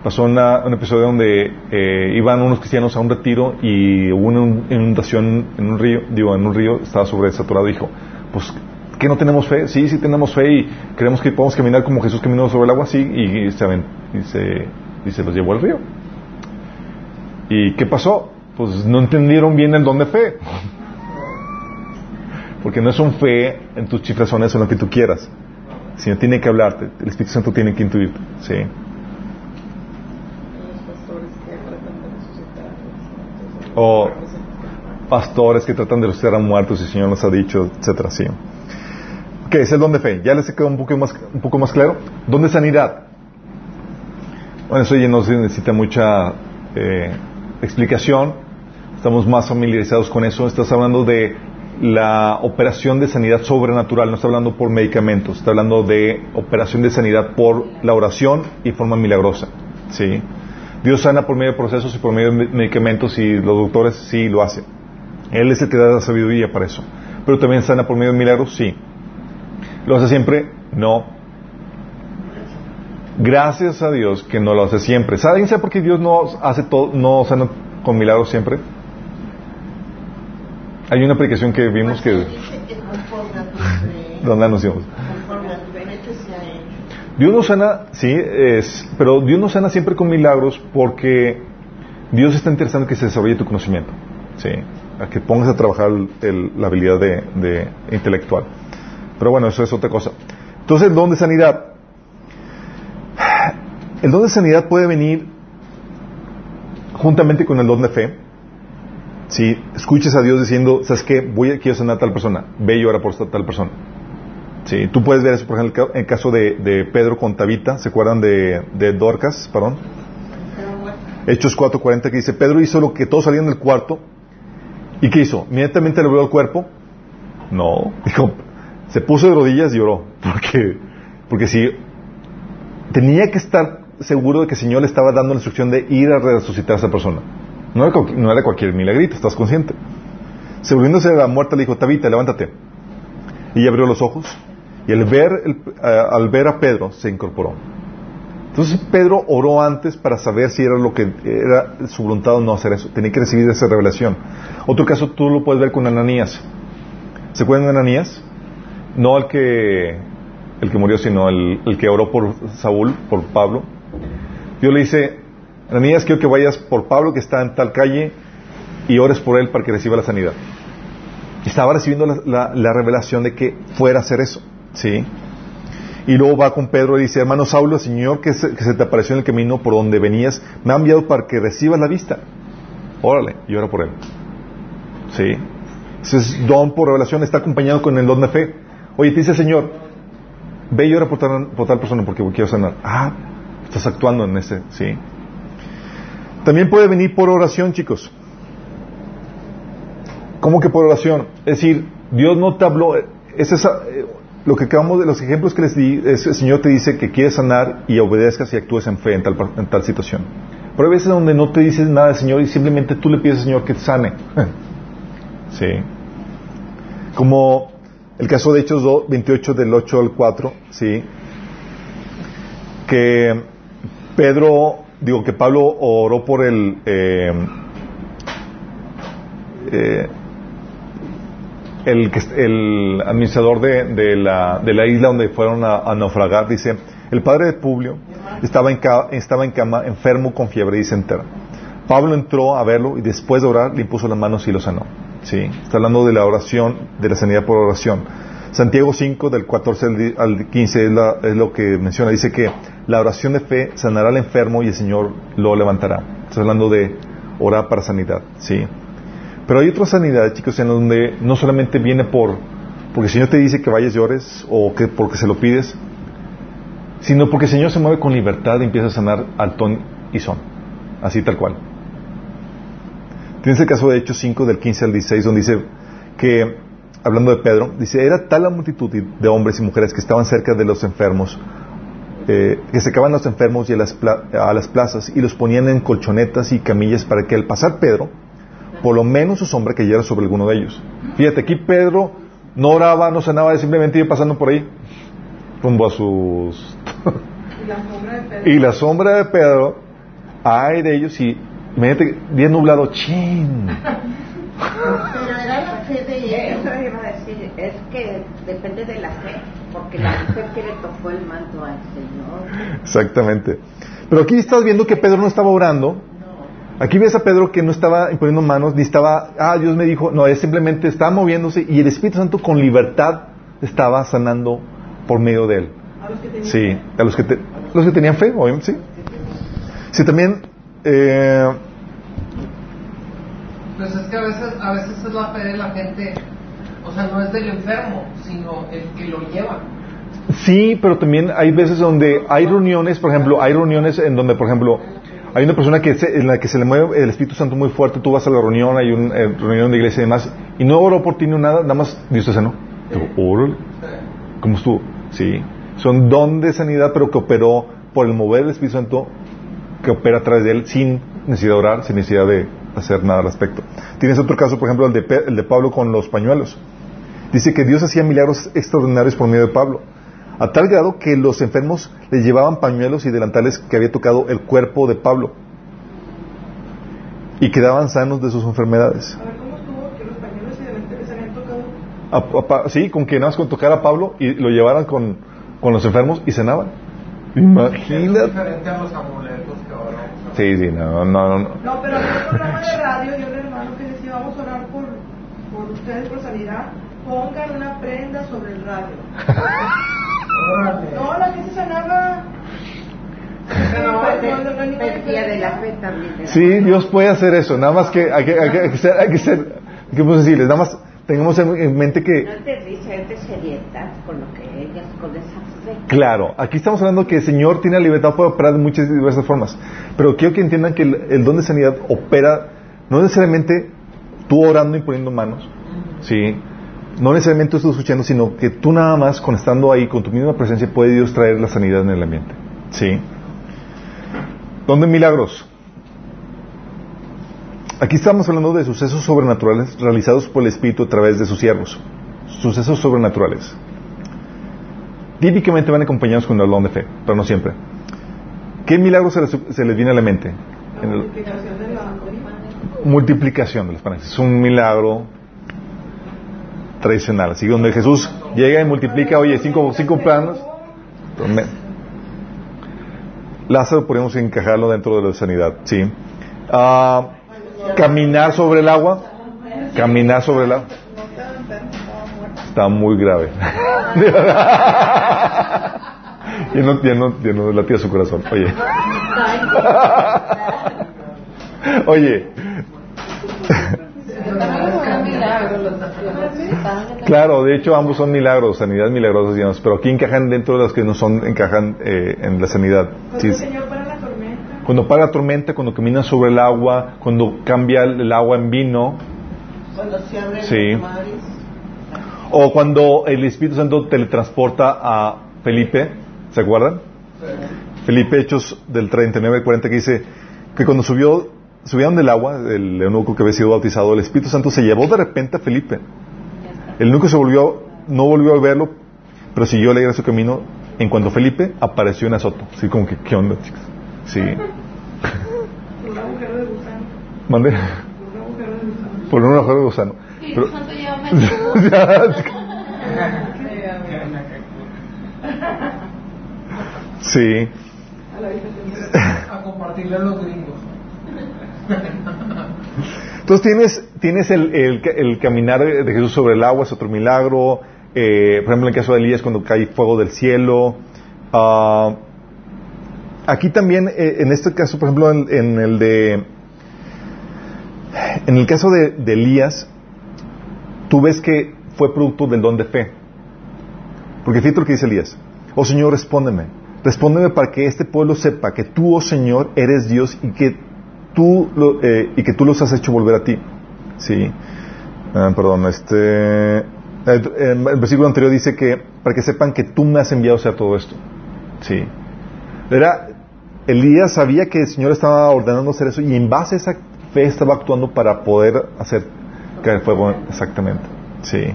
pasó un episodio donde eh, iban unos cristianos a un retiro y hubo una inundación en un río, digo, en un río, estaba sobresaturado y dijo, pues, ¿qué no tenemos fe? Sí, sí tenemos fe y creemos que podemos caminar como Jesús caminó sobre el agua, sí, y, se, y, se, y se los llevó al río. ¿Y qué pasó? Pues no entendieron bien el don de fe. Porque no es un fe en tus chifrazones o en lo que tú quieras, sino tiene que hablarte. El Espíritu Santo tiene que intuirte. ¿sí? O pastores que tratan de resucitar a muertos y el Señor nos ha dicho, etcétera, sí. ¿Qué es el don de fe? ¿Ya les quedó un poco más, un poco más claro? ¿Don de sanidad? Bueno, eso ya no se necesita mucha eh, explicación, estamos más familiarizados con eso, estás hablando de la operación de sanidad sobrenatural, no está hablando por medicamentos, está hablando de operación de sanidad por la oración y forma milagrosa. ¿sí? Dios sana por medio de procesos y por medio de medicamentos y los doctores sí lo hacen. Él el que da la sabiduría para eso. Pero también sana por medio de milagros, sí. ¿Lo hace siempre? No. Gracias a Dios que no lo hace siempre. ¿Saben por qué Dios no hace todo, no sana con milagros siempre? Hay una aplicación que vimos que... ¿Dónde anunciamos? Dios no sana, sí, es, pero Dios no sana siempre con milagros porque Dios está interesado en que se desarrolle tu conocimiento, sí, a que pongas a trabajar la habilidad de, de, intelectual. Pero bueno, eso es otra cosa. Entonces, el don de sanidad el don de sanidad puede venir juntamente con el don de fe. Si escuches a Dios diciendo, ¿sabes qué? Voy a, quiero sanar a tal persona, ve y ora por tal persona. Sí, tú puedes ver eso, por ejemplo, en el caso de, Pedro con Tabita, ¿se acuerdan de, Dorcas? Perdón. Hechos 4.40 que dice, Pedro hizo lo que todos salían del cuarto. ¿Y qué hizo? ¿Inmediatamente le el cuerpo? No. Dijo, se puso de rodillas y oró. Porque, porque si tenía que estar seguro de que el Señor le estaba dando la instrucción de ir a resucitar a esa persona. No era, cualquier milagrito, estás consciente. Se volviéndose de la muerte le dijo, Tabita, levántate. Y abrió los ojos y al ver, al ver a Pedro se incorporó. Entonces Pedro oró antes para saber si era lo que era su voluntad o no hacer eso. Tenía que recibir esa revelación. Otro caso tú lo puedes ver con Ananías. ¿Se acuerdan de Ananías? No el que el que murió, sino el, que oró por Saúl, por Pablo. Dios le dice, Ananías, quiero que vayas por Pablo que está en tal calle y ores por él para que reciba la sanidad. Estaba recibiendo la, revelación de que fuera a hacer eso. ¿sí? Y luego va con Pedro y dice, hermano Saulo, Señor que se, te apareció en el camino por donde venías, me ha enviado para que recibas la vista. Órale, y ora por él. ¿Sí? Don por revelación está acompañado con el don de fe. Oye, te dice Señor, ve y ora por tal, por tal persona porque quiero sanar. Ah, Estás actuando en ese, ¿sí? También puede venir por oración, chicos. ¿Cómo que por oración? Es decir, Dios no te habló, es esa, eh, lo que acabamos de los ejemplos que les di, es, el Señor te dice que quieres sanar y obedezcas y actúes en fe en tal, situación. Pero hay veces donde no te dices nada del Señor y simplemente tú le pides al Señor que te sane. sí. Como el caso de Hechos 28 del 8 al 4, sí. Que Pedro, digo que Pablo oró por el eh, eh, el, el administrador de, la, de, la, isla donde fueron a, naufragar, dice, el padre de Publio estaba en, estaba en cama, enfermo con fiebre y se entera. Pablo entró a verlo y después de orar le impuso las manos y lo sanó. ¿Sí? Está hablando de la oración, de la sanidad por oración. Santiago 5, del 14 al 15, es, lo que menciona. Dice que la oración de fe sanará al enfermo y el Señor lo levantará. Está hablando de orar para sanidad. ¿Sí? Pero hay otra sanidad, chicos, en donde no solamente viene por porque el Señor te dice que vayas y ores o que porque se lo pides, sino porque el Señor se mueve con libertad y empieza a sanar al ton y son. Así tal cual. Tienes el caso de Hechos 5 del 15 al 16 donde dice que, hablando de Pedro, dice, era tal la multitud de hombres y mujeres que estaban cerca de los enfermos, eh, que se acaban los enfermos y a las, a las plazas y los ponían en colchonetas y camillas para que al pasar Pedro, por lo menos su sombra cayera sobre alguno de ellos. Fíjate, aquí Pedro no oraba, no sanaba, simplemente iba pasando por ahí, rumbo a sus... Y la sombra de Pedro, ay de ellos, y imagínate, bien nublado, chin. Pero era la fe de. Eso iba a decir, es que depende de la fe, porque la fe que le tocó el manto al Señor. Exactamente. Pero aquí estás viendo que Pedro no estaba orando, Aquí ves a Pedro que no estaba imponiendo manos, ni estaba, ah, Dios me dijo, no, él simplemente estaba moviéndose y el Espíritu Santo con libertad estaba sanando por medio de él. A los que tenían sí, fe. a los que, los que tenían fe, obviamente, sí. Sí, también... Eh, pues es que a veces, a veces es la fe de la gente, o sea, no es del enfermo, sino el que lo lleva. Sí, pero también hay veces donde hay reuniones, por ejemplo, hay reuniones en donde, por ejemplo, hay una persona que en la que se le mueve el Espíritu Santo muy fuerte, tú vas a la reunión, hay una eh, reunión de iglesia y demás, y no oró por ti ni nada, nada más Dios te sanó. ¿Cómo estuvo? Sí. Son don de sanidad, pero que operó por el mover del Espíritu Santo, que opera a través de él sin necesidad de orar, sin necesidad de hacer nada al respecto. Tienes otro caso, por ejemplo, el de, el de Pablo con los pañuelos. Dice que Dios hacía milagros extraordinarios por medio de Pablo a tal grado que los enfermos le llevaban pañuelos y delantales que había tocado el cuerpo de Pablo y quedaban sanos de sus enfermedades. A ver, ¿cómo estuvo que los pañuelos y delantales habían tocado? sí, con que nada más con tocar a Pablo y lo llevaran con, con los enfermos y sanaban. Imagínate. Sí, sí, no, no, no. No, pero en un programa de radio yo le hermano que decía vamos a orar por, por ustedes por sanidad, pongan una prenda sobre el radio. No, la que se sanaba. Sí, Dios puede hacer eso, nada más que hay que, hay que, hay que ser, hay que ser, ¿qué puedo decirles? Nada más tengamos en mente que... No te dice seriedad con lo que ellas, con esa fe. Claro, aquí estamos hablando que el Señor tiene la libertad para operar de muchas diversas formas, pero quiero que entiendan que el, el don de sanidad opera no necesariamente tú orando y poniendo manos, ¿sí? no necesariamente tú estás escuchando, sino que tú nada más, con estando ahí, con tu misma presencia, puede Dios traer la sanidad en el ambiente. ¿Sí? ¿Dónde milagros? Aquí estamos hablando de sucesos sobrenaturales realizados por el Espíritu a través de sus siervos. Sucesos sobrenaturales. Típicamente van acompañados con el don de fe, pero no siempre. ¿Qué milagros se les, viene a la mente? La multiplicación de la multiplicación de los panes. Es un milagro tradicional. Así donde Jesús llega y multiplica, oye, cinco, cinco planos. Lázaro podemos encajarlo dentro de la sanidad, sí. Ah, caminar sobre el agua. Caminar sobre el agua. Está muy grave. y no, ya no, ya no latía su corazón. Oye. Oye. Claro, de hecho ambos son milagros, sanidad milagrosas, digamos, pero aquí encajan dentro de las que no son, encajan eh, en la sanidad. Cuando para la tormenta, cuando camina sobre el agua, cuando cambia el agua en vino, Cuando se abren Sí. los mares. O cuando el Espíritu Santo teletransporta a Felipe, ¿se acuerdan? Felipe Hechos del 39 al 40 que dice que cuando subió subieron del agua, el eunuco que había sido bautizado, el Espíritu Santo se llevó de repente a Felipe. El eunuco se volvió, no volvió a verlo, pero siguió alegre su camino. En cuanto Felipe apareció en Azoto. Así como que, ¿qué onda, chicos? Sí. Un agujero de gusano. Mandé. Un agujero de gusano. Por un agujero de gusano. Sí. A compartirle a los gringos. Entonces tienes, tienes el, el, el caminar de Jesús sobre el agua, es otro milagro. Eh, por ejemplo, en el caso de Elías, cuando cae fuego del cielo. Ah, aquí también, eh, en este caso, por ejemplo, en, el de. En el caso de, Elías, tú ves que fue producto del don de fe. Porque fíjate lo que dice Elías. Oh Señor, respóndeme. Respóndeme para que este pueblo sepa que tú, oh Señor, eres Dios y que tú, lo- eh, y que tú los has hecho volver a ti. Sí. Ah, perdón, este. en el versículo anterior dice que para que sepan que tú me has enviado a hacer todo esto. Sí. Era, Elías sabía que el Señor estaba ordenando hacer eso y en base a esa fe estaba actuando para poder hacer caer fuego exactamente. Sí.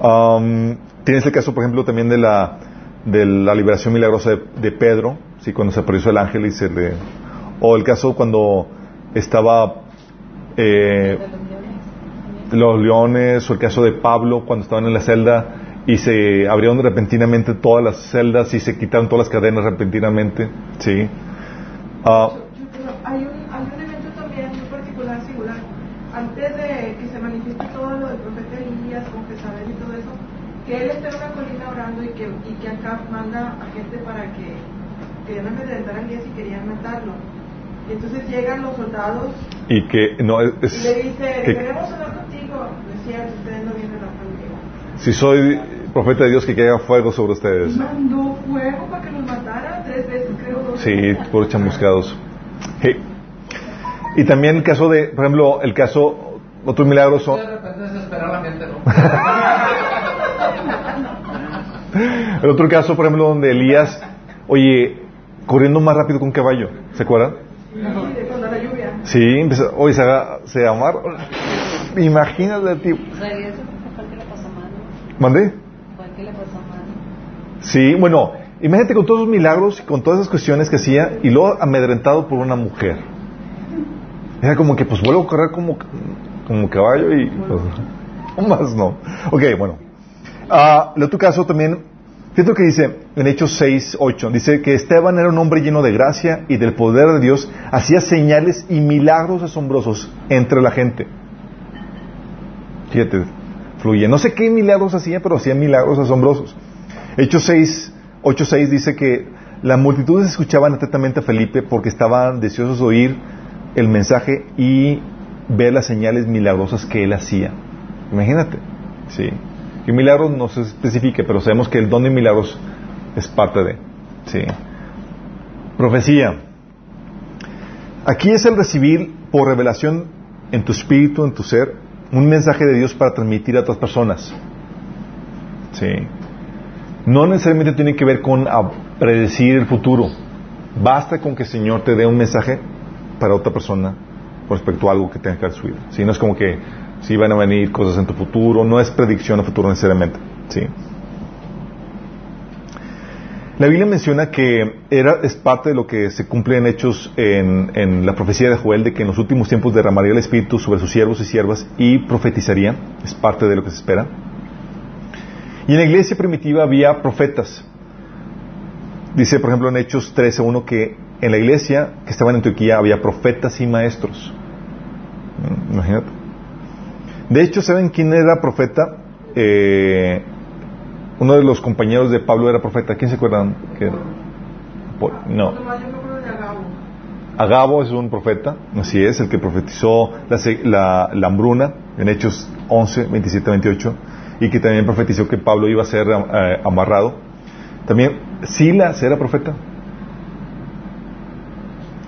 Um, tienes el caso, por ejemplo, también de la, de la liberación milagrosa de, de Pedro, ¿sí? cuando se apareció el ángel y se le... O el caso cuando estaba eh, los leones, o el caso de Pablo cuando estaban en la celda y se abrieron repentinamente todas las celdas y se quitaron todas las cadenas repentinamente. ¿sí? Pero hay un, hay un evento también muy particular, singular. Antes de que se manifieste todo lo del profeta Elías con Jezabel y todo eso, que él está en una colina orando y que, y que acá manda a gente para que querían amedrentar a Elías y querían matarlo. Y entonces llegan los soldados y que no es, y le dicen, que- queremos hablar contigo. Decían, ustedes no vienen a conmigo. si soy profeta de Dios que caiga fuego sobre ustedes. Mandó fuego para que los matara tres veces, creo. Dos Sí, por chamuscados. Sí. Y también el caso de, por ejemplo, el caso, otros milagros son, De repente desespera a la gente, ¿no? el otro caso, por ejemplo, donde Elías, oye, corriendo más rápido que un caballo, ¿se acuerdan? Sí, de cuando la lluvia. Sí, empezó, oye, se, aga- se amarra. Imagínate, tío. O Sí, bueno, imagínate con todos los milagros y con todas esas cuestiones que hacía y luego amedrentado por una mujer. Era como que, pues vuelvo a correr como, como caballo y pues, más no. Ok, bueno. Ah, el otro caso también, fíjate lo que dice en Hechos 6, 8. Dice que Esteban era un hombre lleno de gracia y del poder de Dios, hacía señales y milagros asombrosos entre la gente. Fíjate, fluye. No sé qué milagros hacía, pero hacía milagros asombrosos. Hechos 6, 8, 6 dice que las multitudes escuchaban atentamente a Felipe porque estaban deseosos de oír el mensaje y ver las señales milagrosas que él hacía. Imagínate, sí. Que milagros no se especifica, pero sabemos que el don de milagros es parte de, sí. Profecía. Aquí es el recibir por revelación en tu espíritu, en tu ser, un mensaje de Dios para transmitir a otras personas. Sí. No necesariamente tiene que ver con ah, predecir el futuro. Basta con que el Señor te dé un mensaje para otra persona respecto a algo que tenga que ver su vida. No es como que si van a venir cosas en tu futuro, no es predicción a futuro necesariamente. ¿Sí? La Biblia menciona que era, es parte de lo que se cumple en hechos en, en la profecía de Joel de que en los últimos tiempos derramaría el Espíritu sobre sus siervos y siervas y profetizaría. Es parte de lo que se espera. Y en la iglesia primitiva había profetas. Dice, por ejemplo, en Hechos 13.1 que en la iglesia que estaba en Antioquía había profetas y maestros. Mm, Imagínate. De hecho, ¿saben quién era profeta? Eh, uno de los compañeros de Pablo era profeta. ¿Quién se acuerdan? que era? No. Agabo. Es un profeta, así es, el que profetizó la, la- la hambruna en Hechos 11, 27, 28, y que también profetizó que Pablo iba a ser eh, amarrado. También Silas era profeta.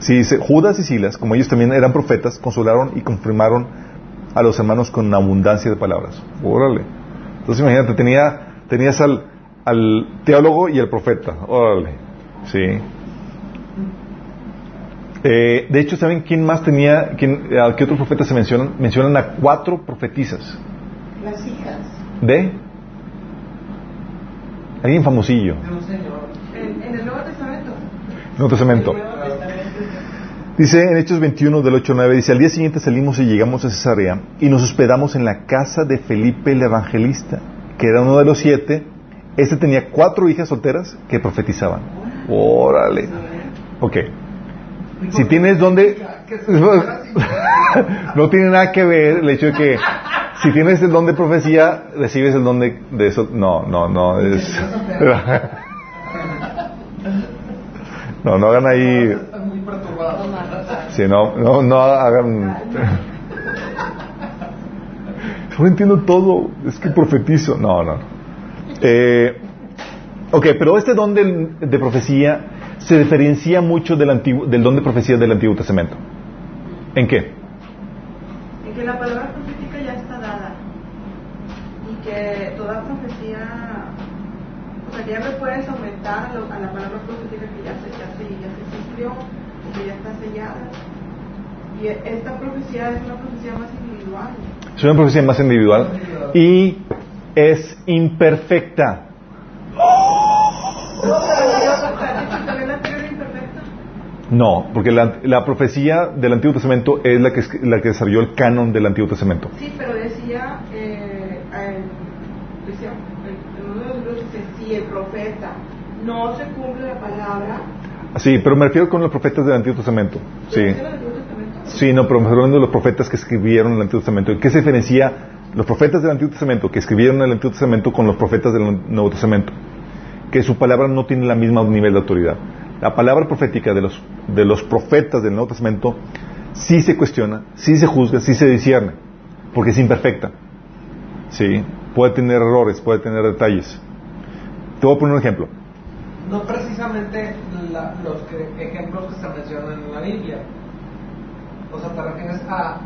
Sí, dice, Judas y Silas, como ellos también eran profetas, consolaron y confirmaron a los hermanos con abundancia de palabras. Órale. Entonces imagínate, tenía, tenías al, al teólogo y al profeta. Órale. Sí. Eh, de hecho, ¿saben quién más tenía? Quién, ¿A qué otros profetas se mencionan? Mencionan a cuatro profetisas. Las hijas. ¿De? Alguien famosillo. En el Nuevo Testamento. Nuevo Testamento. Dice en Hechos 21 del 8 al 9, dice, al día siguiente salimos y llegamos a Cesarea y nos hospedamos en la casa de Felipe el Evangelista, que era uno de los siete. Este tenía cuatro hijas solteras que profetizaban. Órale. Ok. Si tienes donde... No tiene nada que ver el hecho de que si tienes el don de profecía, recibes el don de, de eso. No, no, no. Es... no, no hagan ahí... Sí, no, no, no hagan. No entiendo todo, es que profetizo. No, no. Eh, ok, pero este don de profecía se diferencia mucho del, antiguo, del don de profecía del Antiguo Testamento. ¿En qué? En que la palabra profética ya está dada. Y que toda profecía. O sea, que ya me puedes aumentar a, lo- a la palabra profética que ya se, ya se, ya se cumplió, y que ya está sellada. Y e- esta profecía es una profecía más individual. Es una profecía más individual y es imperfecta. ¿También la anterior era imperfecta? No, porque la, la profecía del Antiguo Testamento es la que, la que desarrolló el canon del Antiguo Testamento. Sí, pero decía, eh, eh, decía si el profeta no se cumple la palabra, Sí, pero me refiero con los profetas del Antiguo Testamento. Sí. ¿Dice en el Antiguo Testamento? Sí, no, pero me hablando de los profetas que escribieron el Antiguo Testamento. ¿Qué se diferencia los profetas del Antiguo Testamento que escribieron el Antiguo Testamento con los profetas del Nuevo Testamento? Que su palabra no tiene el mismo nivel de autoridad. La palabra profética de los, de los profetas del Nuevo Testamento sí se cuestiona, sí se juzga, sí se discierne, porque es imperfecta. Sí, puede tener errores, puede tener detalles. Te voy a poner un ejemplo. No precisamente la- los que- ejemplos que se mencionan en la Biblia. O sea, te refieres a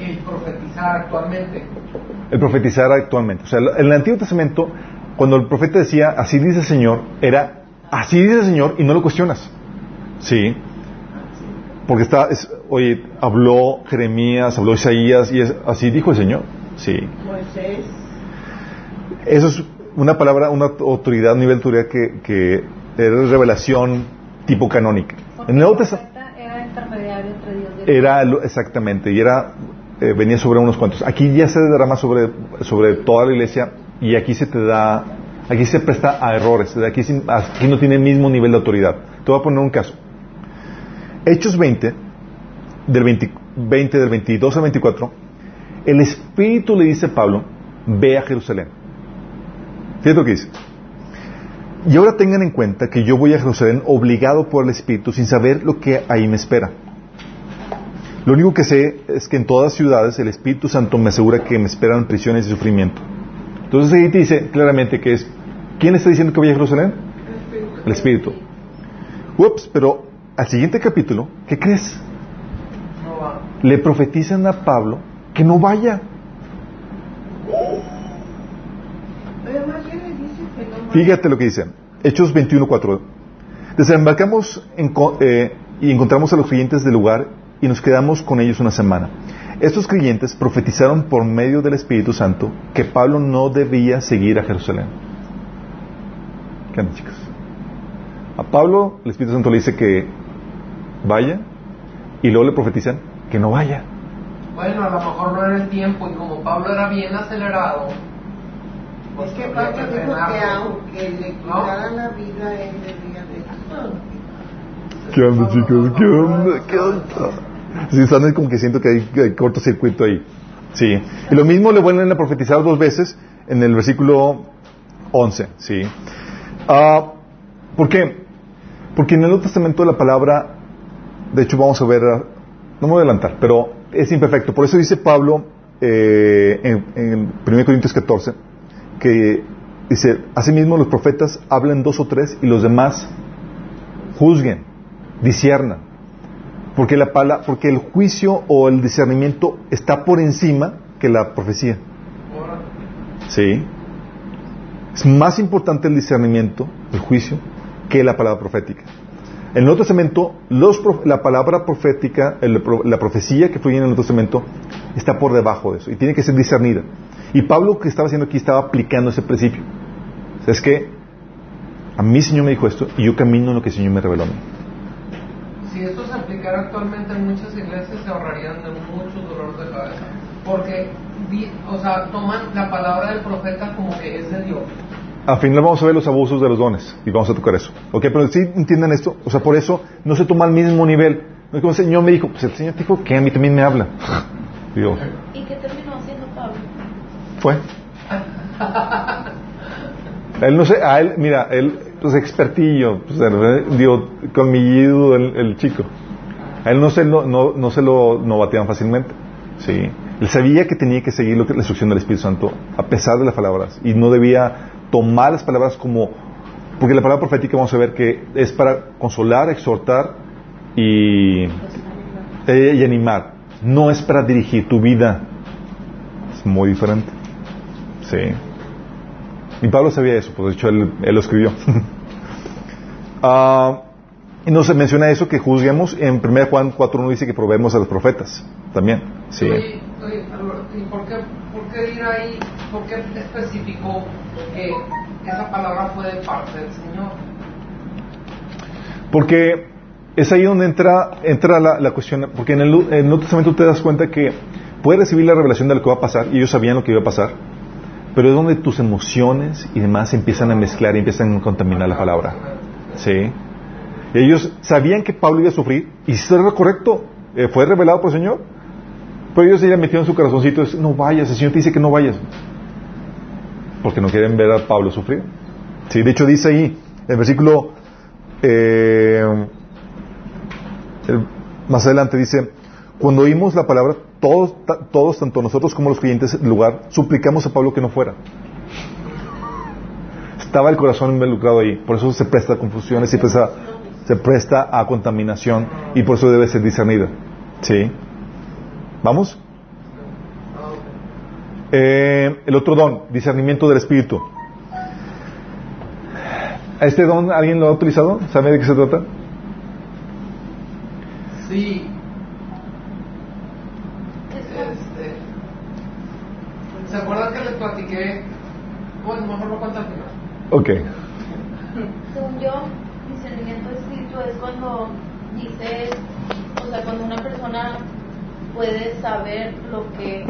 el profetizar actualmente. el profetizar actualmente. O sea, en el Antiguo Testamento, cuando el profeta decía, así dice el Señor, era, así dice el Señor, y no lo cuestionas. Sí. Porque está, es- oye, habló Jeremías, habló Isaías, y es, así dijo el Señor. Sí. Moisés. Eso es una palabra, una autoridad, un nivel de autoridad que, que es revelación tipo canónica. Porque En el Nuevo Testamento era intermediario entre Dios y el era exactamente y era eh, venía sobre unos cuantos aquí ya se derrama sobre sobre toda la iglesia y aquí se te da aquí se presta a errores. Aquí, no tiene el mismo nivel de autoridad. Te voy a poner un caso. Hechos 20 del 20, 20 del 22 al 24 el Espíritu le dice a Pablo ve a Jerusalén fíjate que dice y ahora tengan en cuenta que yo voy a Jerusalén obligado por el Espíritu sin saber lo que ahí me espera. Lo único que sé es que en todas ciudades el Espíritu Santo me asegura que me esperan prisiones y sufrimiento. Entonces ahí te dice claramente que es, ¿quién está diciendo que vaya a Jerusalén? El Espíritu. Ups, pero al siguiente capítulo, ¿qué crees? Le profetizan a Pablo que no vaya. Fíjate lo que dice. Hechos 21.4. Desembarcamos en eh, y encontramos a los creyentes del lugar y nos quedamos con ellos una semana. Estos creyentes profetizaron por medio del Espíritu Santo que Pablo no debía seguir a Jerusalén. ¿Qué andan, chicos? A Pablo el Espíritu Santo le dice que vaya y luego le profetizan que no vaya. Bueno, a lo mejor no era el tiempo y como Pablo era bien acelerado. pues Es que Pablo dijo que aunque le ¿No? quitaran la vida, él debía de ¿Qué onda, chicos? ¿Qué onda? ¿Qué onda? Están como que siento que hay, que hay cortocircuito ahí. Sí. Y lo mismo le vuelven a profetizar dos veces en el versículo 11. Sí. Ah, ¿Por qué? Porque en el Nuevo Testamento la palabra, de hecho vamos a ver, ah, no me voy a adelantar, pero es imperfecto. Por eso dice Pablo eh, en, en 1 Corintios 14, que dice, asimismo los profetas hablan dos o tres y los demás juzguen, disciernan. Porque, la pala, porque el juicio o el discernimiento está por encima que la profecía. ¿Sí? Es más importante el discernimiento, el juicio, que la palabra profética. En el Nuevo Testamento, los, la palabra profética, el, la profecía que fluye en el Nuevo Testamento, está por debajo de eso y tiene que ser discernida. Y Pablo, que estaba haciendo aquí, estaba aplicando ese principio. es que a mí Señor me dijo esto y yo camino en lo que el Señor me reveló a mí. Si se aplicara actualmente en muchas iglesias, se ahorrarían de muchos dolores de cabeza. Porque, o sea, toman la palabra del profeta como que es de Dios al final vamos a ver los abusos de los dones y vamos a tocar eso. ¿Ok? Pero si entienden esto, o sea, por eso no se toma al mismo nivel. No es como el Señor me dijo, pues el Señor dijo que a mí también me habla. ¿Y qué terminó haciendo Pablo? Fue. él no sé, a él, mira, él, pues expertillo, pues, digo, colmillido el, el chico. A él no se, no, no, no se lo no bateaban fácilmente. Sí. Él sabía que tenía que seguir lo que, la instrucción del Espíritu Santo, a pesar de las palabras, y no debía tomar las palabras como, porque la palabra profética vamos a ver que es para consolar, exhortar y, eh, animar. No es para dirigir tu vida. Es muy diferente. Sí. Y Pablo sabía eso, pues de hecho él, lo escribió. uh, y nos menciona eso que juzguemos. En 1 Juan 4.1 dice que probemos a los profetas también. Sí. ¿y por qué, por qué ir ahí? ¿Por qué especificó que esa palabra fue de parte del Señor? Porque es ahí donde entra, entra la, cuestión, porque en el, en el Nuevo Testamento te das cuenta que puedes recibir la revelación de lo que va a pasar, y ellos sabían lo que iba a pasar, pero es donde tus emociones y demás empiezan a mezclar y empiezan a contaminar la palabra. ¿Sí? Ellos sabían que Pablo iba a sufrir, y si era correcto, eh, fue revelado por el Señor, pero ellos se metieron en su corazoncito, no vayas, el Señor te dice que no vayas porque no quieren ver a Pablo sufrir. Sí, de hecho dice ahí, el versículo eh, más adelante dice, cuando oímos la palabra, todos, todos, tanto nosotros como los creyentes del lugar, suplicamos a Pablo que no fuera. Estaba el corazón involucrado ahí, por eso se presta a confusiones, se presta, se presta a contaminación y por eso debe ser discernida. ¿Sí? ¿Vamos? Eh, el otro don, discernimiento del espíritu. ¿Este don alguien lo ha utilizado? ¿Sabe de qué se trata? Sí. Este, ¿Se acuerdan que les platiqué? Bueno, mejor lo cuento al final. Ok. Según yo, es cuando dices, o sea, cuando una persona puede saber lo que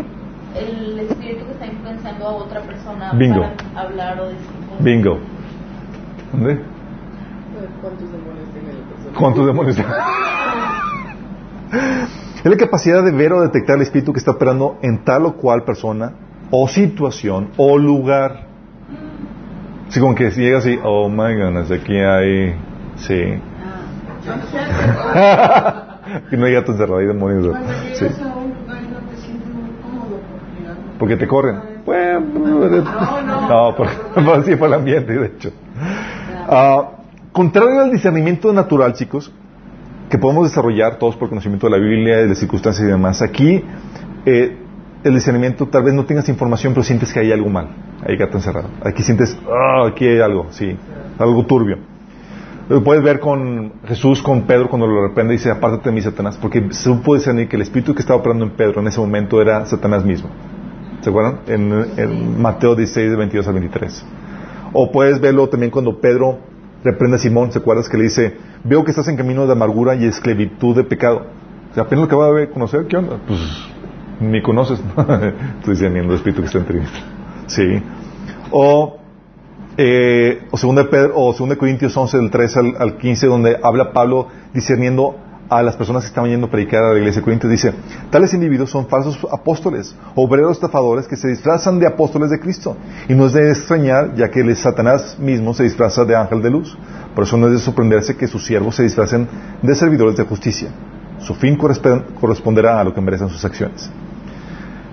el espíritu que está influenciando a otra persona para hablar o decir. Bingo. ¿Dónde? ¿Cuántos demonios tiene la persona? ¿Cuántos demonios tiene? es la capacidad de ver o detectar el espíritu que está operando en tal o cual persona, o situación, o lugar. Así como que si llega así, oh my goodness, aquí hay. Sí. Ah. que no hay gatos encerrados, hay demonios. Sí. Porque te corren. No, porque, así fue el ambiente, de hecho. Uh, contrario al discernimiento natural, chicos, que podemos desarrollar todos por conocimiento de la Biblia, de las circunstancias y demás, aquí eh, el discernimiento tal vez no tengas información, pero sientes que hay algo mal. Hay gato encerrado. Aquí sientes, ah, aquí hay algo, sí, algo turbio. Lo puedes ver con Jesús, con Pedro, cuando lo reprende y dice, apártate de mí, Satanás, porque puede discernir que el espíritu que estaba operando en Pedro en ese momento era Satanás mismo. ¿Se acuerdan? En, Mateo 16, de 22 al 23. O puedes verlo también cuando Pedro reprende a Simón, ¿se acuerdas? Que le dice, veo que estás en camino de amargura y esclavitud de pecado. O sea, apenas lo que va a conocer, ¿qué onda? Pues ni conoces. Estoy diciendo el espíritu que está en ti. Sí. O, eh, o segunda Pedro, o segunda Corintios 11, del 3 al, al 15, donde habla Pablo discerniendo a las personas que estaban yendo a predicar a la iglesia de Corintios, dice, tales individuos son falsos apóstoles, obreros estafadores que se disfrazan de apóstoles de Cristo. Y no es de extrañar, ya que el Satanás mismo se disfraza de ángel de luz. Por eso no es de sorprenderse que sus siervos se disfracen de servidores de justicia. Su fin corresponderá a lo que merecen sus acciones.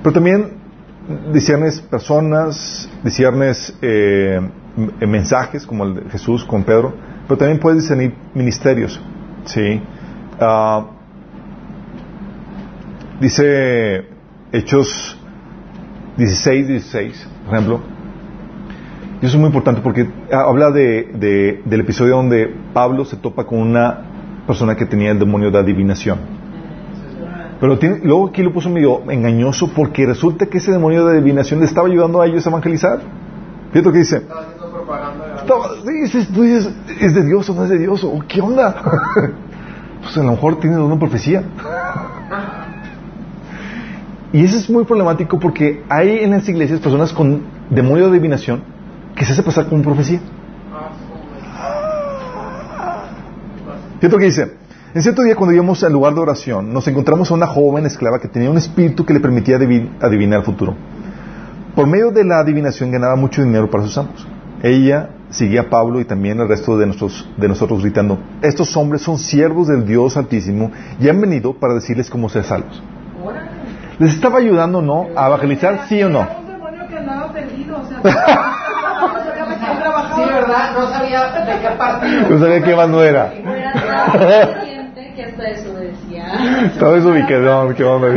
Pero también disiernes personas, disiernes eh, mensajes, como el de Jesús con Pedro, pero también puedes discernir ministerios. ¿sí? Ah, Dice Hechos 16, 16, por ejemplo. Y eso es muy importante porque habla de, del episodio donde Pablo se topa con una persona que tenía el demonio de adivinación. Pero luego aquí lo puso medio engañoso porque resulta que ese demonio de adivinación le estaba ayudando a ellos a evangelizar. Fíjate lo que dice. Tú dices, ¿es de Dios o no es de Dios? ¿O qué onda? pues a lo mejor tiene una profecía. Y eso es muy problemático porque hay en las iglesias personas con demonio de adivinación que se hace pasar como profecía. Fíjate que dice. En cierto día, cuando íbamos al lugar de oración, nos encontramos a una joven esclava que tenía un espíritu que le permitía adivinar el futuro. Por medio de la adivinación ganaba mucho dinero para sus amos. Ella seguía a Pablo y también al resto de, nosotros, de nosotros gritando, estos hombres son siervos del Dios Altísimo y han venido para decirles cómo ser salvos. ¿Les estaba ayudando no a evangelizar, sí o no? Sí, ¿verdad? No sabía de qué partido. No sabía qué bando era. que hasta eso decía. Estaba desubicado, qué onda.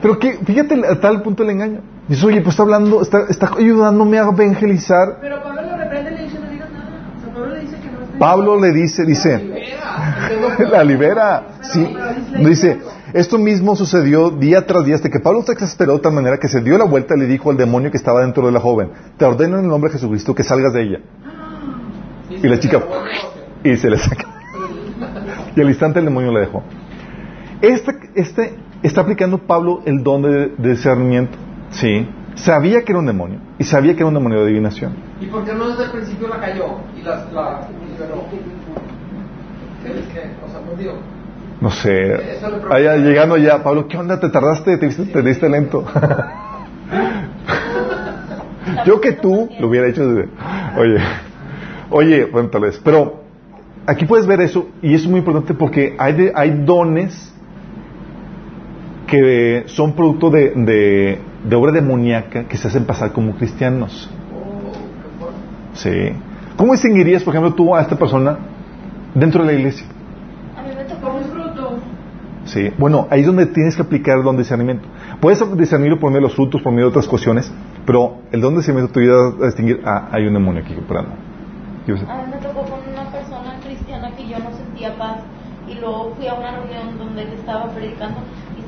Pero que, fíjate a tal punto el engaño. Dice, oye, pues está hablando, está, está ayudándome a evangelizar. Pero Pablo lo reprende y le dice, no digas nada. O sea, Pablo le dice que no Pablo le dice, dice, la libera. Sí, dice, esto mismo sucedió día tras día hasta que Pablo se exasperó de tal manera que se dio la vuelta y le dijo al demonio que estaba dentro de la joven, te ordeno en el nombre de Jesucristo que salgas de ella. Y la chica, y se le saca. Y al instante el demonio le dejó. Este, este está aplicando Pablo el don de, discernimiento. Sí. Sabía que era un demonio y sabía que era un demonio de adivinación. ¿Y por qué no desde el principio la cayó y la, la liberó? O sea, no. No sé. Allá, llegando ya, Pablo, ¿qué onda? ¿Te tardaste? ¿Te, te diste lento? Yo que tú lo hubiera hecho. Oye, oye, bueno, tal vez. Pero aquí puedes ver eso y es muy importante porque hay, hay dones que son producto de, de, obra demoníaca que se hacen pasar como cristianos. Sí. ¿Cómo distinguirías, por ejemplo, tú a esta persona dentro de la iglesia? A mí me tocó un fruto. Sí. Bueno, ahí es donde tienes que aplicar el don de discernimiento. Puedes discernirlo por medio de los frutos, por medio de otras cuestiones, pero el don de discernimiento te ayuda a distinguir, ah, hay un demonio aquí operando. A mí me tocó con una persona cristiana que yo no sentía paz y luego fui a una reunión donde él estaba predicando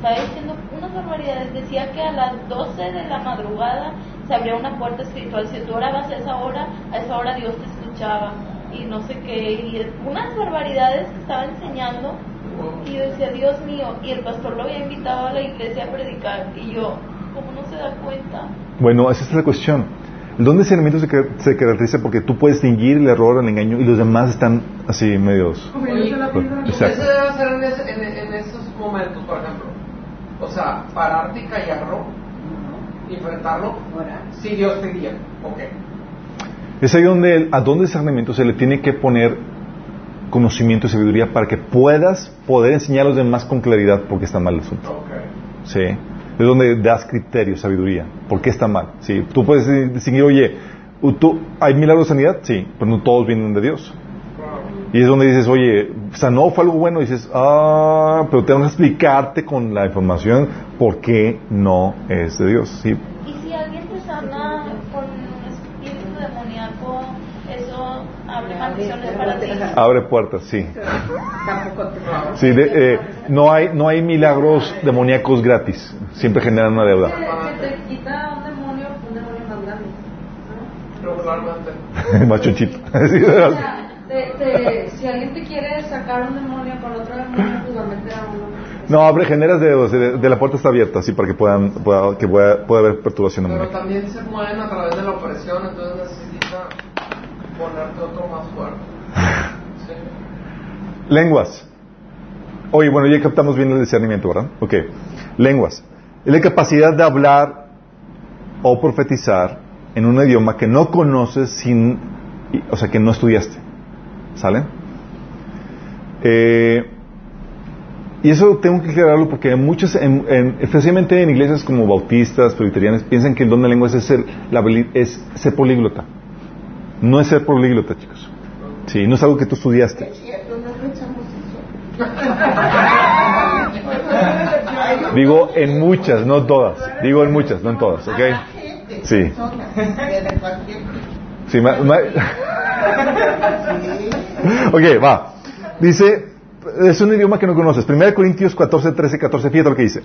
estaba diciendo unas barbaridades. Decía que a las 12 de la madrugada se abría una puerta espiritual. Si tú orabas a esa hora, a esa hora Dios te escuchaba. Y no sé qué. Y unas barbaridades que estaba enseñando. Y yo decía, Dios mío. Y el pastor lo había invitado a la iglesia a predicar. Y yo, ¿cómo no se da cuenta? Bueno, esa es la cuestión. El don de discernimiento se, se, caracteriza porque tú puedes distinguir el error, el engaño y los demás están así medios. Oye, ¿Qué se debe hacer en, en, en esos momentos, por ejemplo? O sea, pararte y callarlo, enfrentarlo, si Dios te guía. Ok. Es ahí donde a don discernimiento se le tiene que poner conocimiento y sabiduría para que puedas poder enseñar a los demás con claridad por qué está mal el asunto. Okay. Sí. Es donde das criterio, sabiduría. ¿Por qué está mal? Sí. Tú puedes decir, oye, ¿tú, ¿hay milagros de sanidad? Sí, pero no todos vienen de Dios. Y es donde dices, oye, sanó, fue algo bueno. Y dices, ah, pero tengo que explicarte con la información por qué no es de Dios. ¿sí? Y si alguien te sana con un espíritu demoníaco, eso abre maldiciones para ti. Abre puertas, sí. sí eh, no, hay, no hay milagros demoníacos gratis. Siempre generan una deuda. Que te quita un demonio, un demonio más grande. ¿no? Machuchito. si alguien te quiere sacar un demonio con otro demonio, pues va a meter a uno. No, abre, generas de, de, la puerta está abierta, así para que puedan, pueda, que pueda, haber perturbación Pero también se mueven a través de la opresión, entonces necesita ponerte otro más fuerte. Lenguas. Oye, bueno, ya captamos bien el discernimiento, ¿verdad? Ok. Lenguas. Es la capacidad de hablar o profetizar en un idioma que no conoces sin, o sea, que no estudiaste. ¿Sale? Eh, y eso tengo que aclararlo porque muchos, especialmente en iglesias como bautistas, presbiterianas, piensan que el don de lenguas es ser, la, es ser políglota. No es ser políglota, chicos. Sí, no es algo que tú estudiaste. Digo en muchas, no todas. Digo en muchas, no en todas, ¿ok? Sí. Sí, ok, va. Dice, es un idioma que no conoces. 1 Corintios 14, 13, 14, fíjate lo que dice.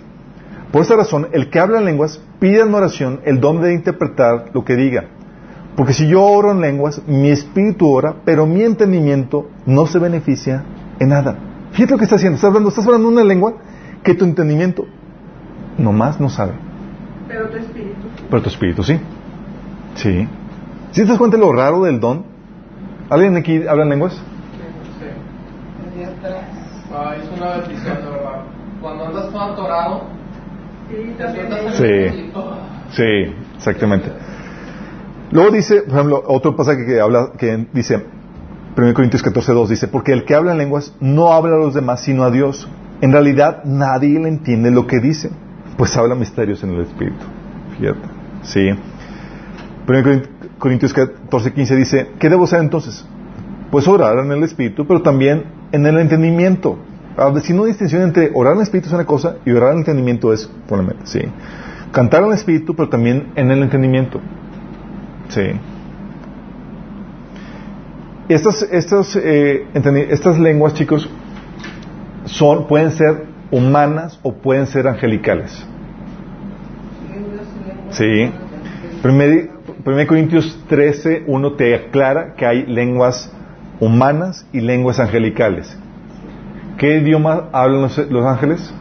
Por esta razón, el que habla en lenguas pide en oración el don de interpretar lo que diga. Porque si yo oro en lenguas, mi espíritu ora, pero mi entendimiento no se beneficia en nada. Fíjate lo que está haciendo. Estás hablando, estás hablando una lengua que tu entendimiento nomás no sabe. Pero tu espíritu. Pero tu espíritu sí. Sí. ¿Sí te das cuenta de lo raro del don? ¿Alguien aquí habla en lenguas? Sí. Ah, es una bendición, de verdad. Cuando andas todo atorado, Sí. Sí, exactamente. Luego dice, por ejemplo, otro pasaje que habla, que dice, 1 Corintios 14, 2, dice, porque el que habla en lenguas no habla a los demás, sino a Dios. En realidad nadie le entiende lo que dice, pues habla misterios en el Espíritu. Fíjate. Sí. 1 Corintios 14, 15 dice, ¿qué debo hacer entonces? Pues orar en el Espíritu, pero también en el entendimiento. Si no hay distinción entre orar en el Espíritu es una cosa y orar en el entendimiento es, probablemente, sí. Cantar en el Espíritu, pero también en el entendimiento. Sí. Estas, estas, eh, estas lenguas, chicos, son, pueden ser humanas o pueden ser angelicales. Sí. 1 Corintios 13, 1 te aclara que hay lenguas humanas y lenguas angelicales. ¿Qué idioma hablan los, los ángeles?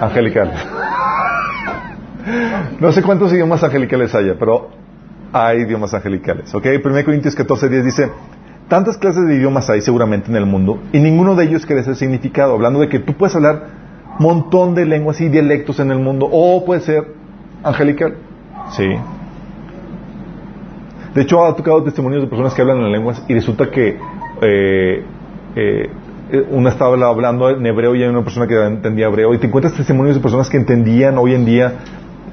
Angelicales. No sé cuántos idiomas angelicales haya, pero hay idiomas angelicales. ¿Ok? 1 Corintios 14, 10 dice, tantas clases de idiomas hay seguramente en el mundo y ninguno de ellos quiere ser significado, hablando de que tú puedes hablar montón de lenguas y dialectos en el mundo o puede ser angelical. Sí. De hecho, ha tocado testimonios de personas que hablan en lenguas y resulta que eh, eh, una estaba hablando en hebreo y hay una persona que entendía hebreo y te encuentras testimonios de personas que entendían hoy en día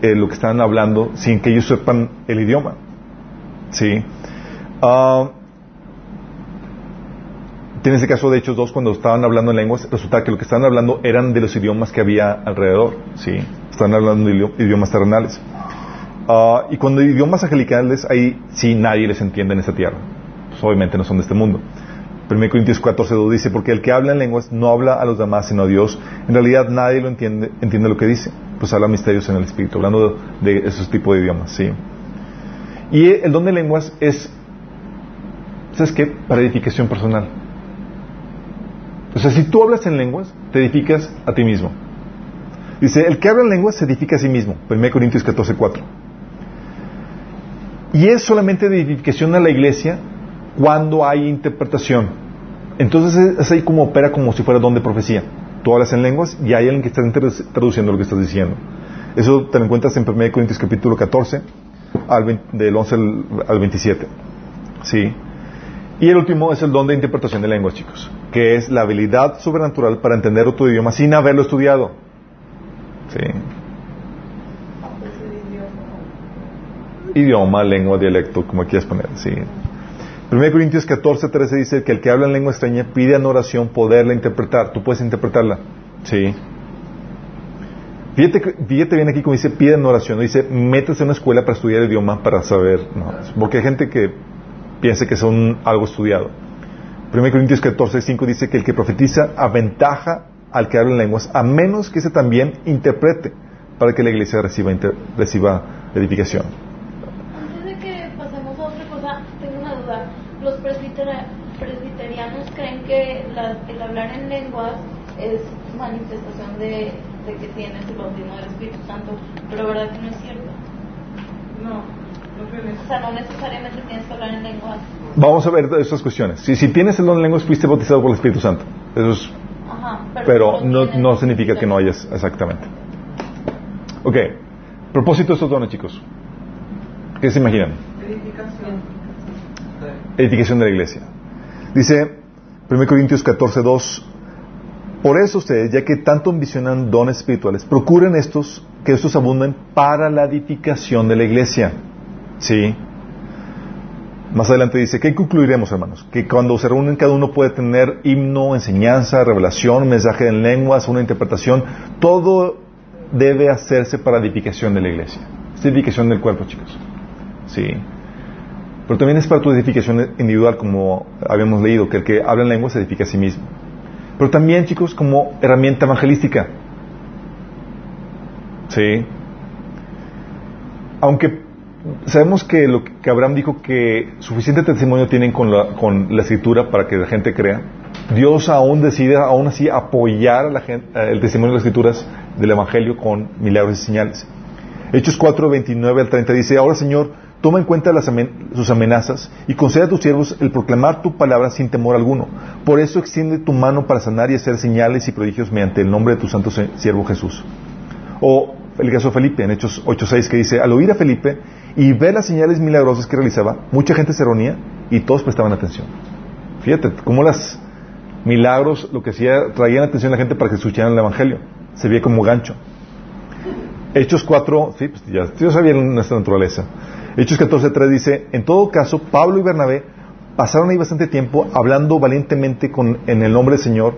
eh, lo que estaban hablando sin que ellos sepan el idioma. Sí. Uh, tiene ese caso de Hechos 2 cuando estaban hablando en lenguas, resulta que lo que estaban hablando eran de los idiomas que había alrededor. Sí. Estaban hablando de idiomas terrenales. Uh, y cuando idiomas angelicales, ahí sí nadie les entiende en esta tierra. Pues obviamente no son de este mundo. 1 Corintios 14, 2 dice, porque el que habla en lenguas no habla a los demás, sino a Dios. En realidad nadie lo entiende, entiende lo que dice. Pues habla misterios en el Espíritu, hablando de, esos tipos de idiomas, sí. Y el don de lenguas es, ¿sabes qué? Para edificación personal. O sea, si tú hablas en lenguas, te edificas a ti mismo. Dice, el que habla en lenguas se edifica a sí mismo. 1 Corintios 14, 4. Y es solamente de edificación a la iglesia cuando hay interpretación. Entonces es ahí como opera como si fuera don de profecía. Tú hablas en lenguas y hay alguien que está traduciendo lo que estás diciendo. Eso te lo encuentras en 1 Corintios capítulo 14, del 11 al, 27. ¿Sí? Y el último es el don de interpretación de lenguas, chicos, que es la habilidad sobrenatural para entender otro idioma sin haberlo estudiado. ¿Sí? Idioma, lengua, dialecto, como quieras poner. ¿sí? 1 Corintios 14, 13 dice que el que habla en lengua extraña pide en oración poderla interpretar. Tú puedes interpretarla. Sí. Fíjate, fíjate bien aquí como dice pide en oración. Dice métese en una escuela para estudiar el idioma para saber. No, porque hay gente que piensa que son algo estudiado. 1 Corintios 14, 5 dice que el que profetiza aventaja al que habla en lenguas, a menos que ese también interprete para que la iglesia reciba edificación. Presbiterianos creen que el hablar en lenguas es manifestación de, que tienes el bautismo del Espíritu Santo, pero verdad que no es cierto. No, O sea, no necesariamente tienes que hablar en lenguas. Vamos a ver estas cuestiones. Si, si tienes el don de lenguas, fuiste bautizado por el Espíritu Santo. Eso es. pero, no, no significa que no hayas, exactamente. Ok. Propósito de estos dones, chicos. ¿Qué se imaginan? Edificación. Edificación de la iglesia. Dice 1 Corintios 14, 2, por eso ustedes, ya que tanto ambicionan dones espirituales, procuren estos, que estos abunden para la edificación de la iglesia. ¿Sí? Más adelante dice, ¿qué concluiremos, hermanos? Que cuando se reúnen cada uno puede tener himno, enseñanza, revelación, mensaje en lenguas, una interpretación. Todo debe hacerse para edificación de la iglesia. Es edificación del cuerpo, chicos. Sí. Pero también es para tu edificación individual, como habíamos leído, que el que habla en lenguas se edifica a sí mismo. Pero también, chicos, como herramienta evangelística. Sí. Aunque sabemos que lo que Abraham dijo que suficiente testimonio tienen con la, escritura para que la gente crea, Dios aún decide, aún así, apoyar la gente, el testimonio de las escrituras del Evangelio con milagros y señales. Hechos 4, 29 al 30 dice, ahora Señor, toma en cuenta las sus amenazas y concede a tus siervos el proclamar tu palabra sin temor alguno. Por eso extiende tu mano para sanar y hacer señales y prodigios mediante el nombre de tu santo siervo Jesús. O el caso de Felipe, en Hechos 8.6, que dice, al oír a Felipe y ver las señales milagrosas que realizaba, mucha gente se reunía y todos prestaban atención. Fíjate, cómo las milagros, lo que hacía, traían atención a la gente para que escucharan el Evangelio. Se veía como gancho. Hechos 4, sí, pues ya, ya sabían nuestra naturaleza. Hechos 14.3 dice, en todo caso, Pablo y Bernabé pasaron ahí bastante tiempo hablando valientemente con, en el nombre del Señor,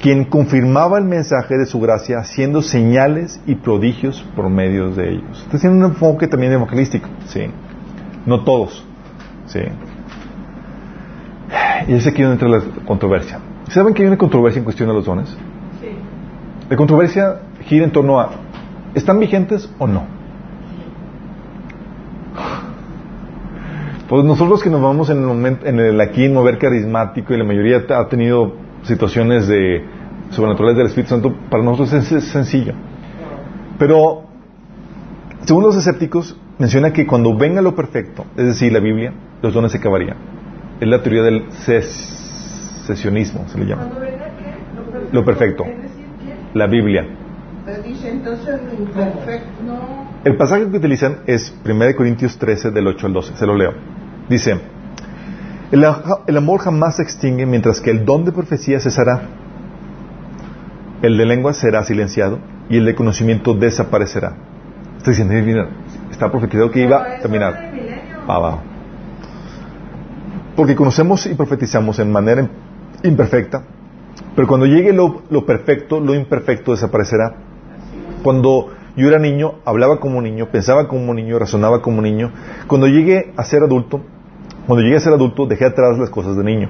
quien confirmaba el mensaje de su gracia, haciendo señales y prodigios por medio de ellos. Está haciendo un enfoque también evangelístico, sí. No todos, sí. Y es aquí donde entra la controversia. ¿Saben que hay una controversia en cuestión de los dones? Sí. La controversia gira en torno a, ¿están vigentes o no? Pues nosotros que nos vamos en el, momento, en el aquí en mover carismático y la mayoría ha tenido situaciones de sobrenaturales del Espíritu Santo, para nosotros es sencillo. Pero, según los escépticos, menciona que cuando venga lo perfecto, es decir, la Biblia, los dones se acabarían. Es la teoría del sesionismo, se le llama. Lo perfecto. La Biblia. El pasaje que utilizan es 1 Corintios 13, del 8 al 12. Se lo leo. Dice, el, amor jamás se extingue mientras que el don de profecía cesará. El de lengua será silenciado y el de conocimiento desaparecerá. Está diciendo, está profetizado que iba a terminar. Abajo. Porque conocemos y profetizamos en manera imperfecta, pero cuando llegue lo, lo perfecto, lo imperfecto desaparecerá. Cuando yo era niño, hablaba como niño, pensaba como niño, razonaba como niño. Cuando llegue a ser adulto, cuando llegué a ser adulto, dejé atrás las cosas de niño.